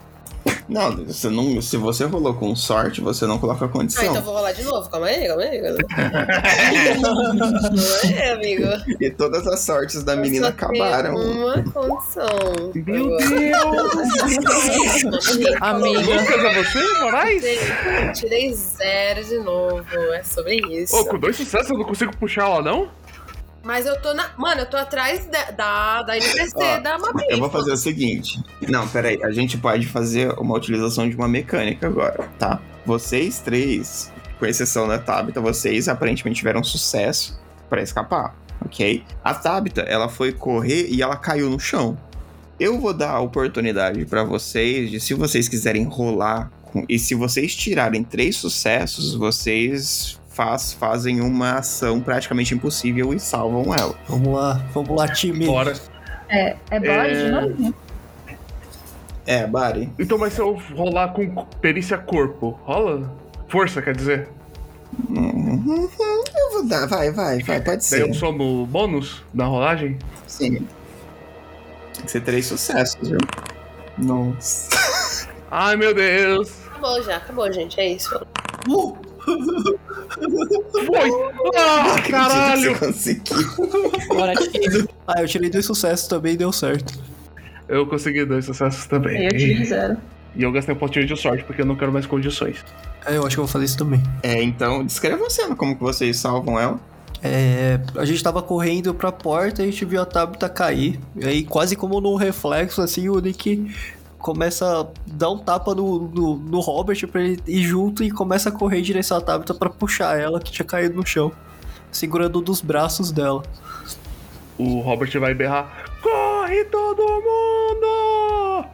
Não, você não, se você rolou com sorte, você não coloca a Ah, condição. então eu vou rolar de novo. Calma aí, calma aí. Não é, amigo. E todas as sortes da Eu menina acabaram. Uma condição. Meu. Deus! Amiga. Lucas, é você, Moraes? Tirei, tirei zero de novo. É sobre isso. Ô, com dois sucessos eu não consigo puxar ela, não? Mas eu tô na. Mano, eu tô atrás da, da, da NPC Ó, da Mabi. Eu vou fazer o seguinte. Não, peraí. A gente pode fazer uma utilização de uma mecânica agora, tá? Vocês três, com exceção da Tabita, vocês aparentemente tiveram sucesso pra escapar, ok? A Tabita, ela foi correr e ela caiu no chão. Eu vou dar a oportunidade pra vocês de, se vocês quiserem rolar, com- e se vocês tirarem três sucessos, vocês faz- fazem uma ação praticamente impossível e salvam ela. Vamos lá, vamos lá, time. Bora. É, é Bard É. de novo? É, Bari. Então, mas se eu rolar com perícia corpo, rola? Força, quer dizer? Uhum, Eu vou dar, vai, vai, vai, pode ser. eu somo bônus na rolagem? Sim. Tem que ser três sucessos, viu? Nossa. Ai, meu Deus! Acabou já, acabou, gente. É isso. Uh, Foi! Ah, caralho! Conseguiu. Ah, eu tirei dois sucessos também e deu certo. Eu consegui dois sucessos também. Eu tive zero. E eu gastei um pontinho de sorte porque eu não quero mais condições. É, eu acho que eu vou fazer isso também. É, então, descreva a cena, como que vocês salvam ela. É, a gente tava correndo pra porta e a gente viu a Tabita cair. E aí, quase como num reflexo, assim, o Nick começa a dar um tapa no, no, no Robert pra ele ir junto e começa a correr em direção à Tabita pra puxar ela, que tinha caído no chão. Segurando um dos braços dela. O Robert vai berrar: Corre todo mundo!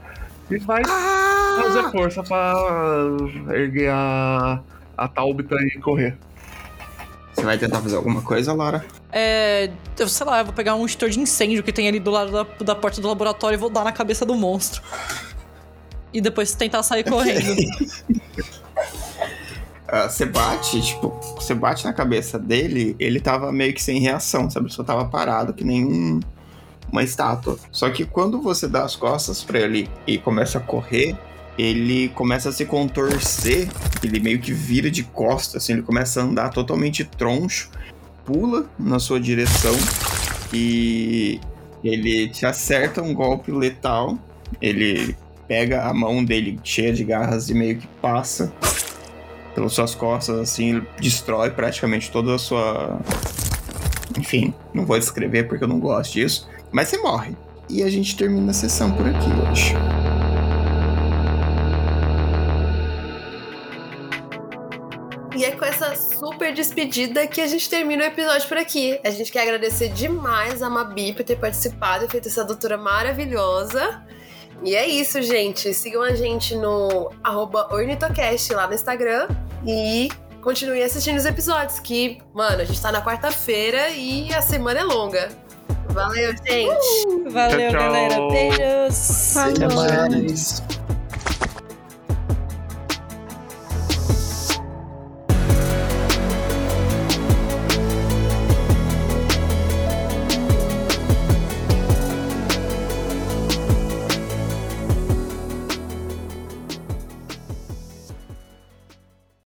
E vai fazer força pra erguer a, a Taubita e correr. Você vai tentar fazer alguma coisa, Lara? É, eu sei lá, eu vou pegar um extintor de incêndio que tem ali do lado da, da porta do laboratório e vou dar na cabeça do monstro. E depois tentar sair correndo. Ah, Você bate, tipo, você bate na cabeça dele, ele tava meio que sem reação, sabe? Só tava parado, que nem um- uma estátua. Só que quando você dá as costas pra ele e começa a correr, ele começa a se contorcer, ele meio que vira de costas, assim, ele começa a andar totalmente troncho, pula na sua direção e ele te acerta um golpe letal. Ele pega a mão dele cheia de garras e meio que passa pelas suas costas, assim, destrói praticamente toda a sua. Enfim, não vou descrever porque eu não gosto disso. Mas você morre. E a gente termina a sessão por aqui hoje. E é com essa super despedida que a gente termina o episódio por aqui. A gente quer agradecer demais a Mabi por ter participado e feito essa doutora maravilhosa. E é isso, gente. Sigam a gente no arroba Ornitocast lá no Instagram e continuem assistindo os episódios, que, mano, a gente tá na quarta-feira e a semana é longa. Valeu, gente! Valeu, Tchau, tchau. galera. Beijos. Até mais.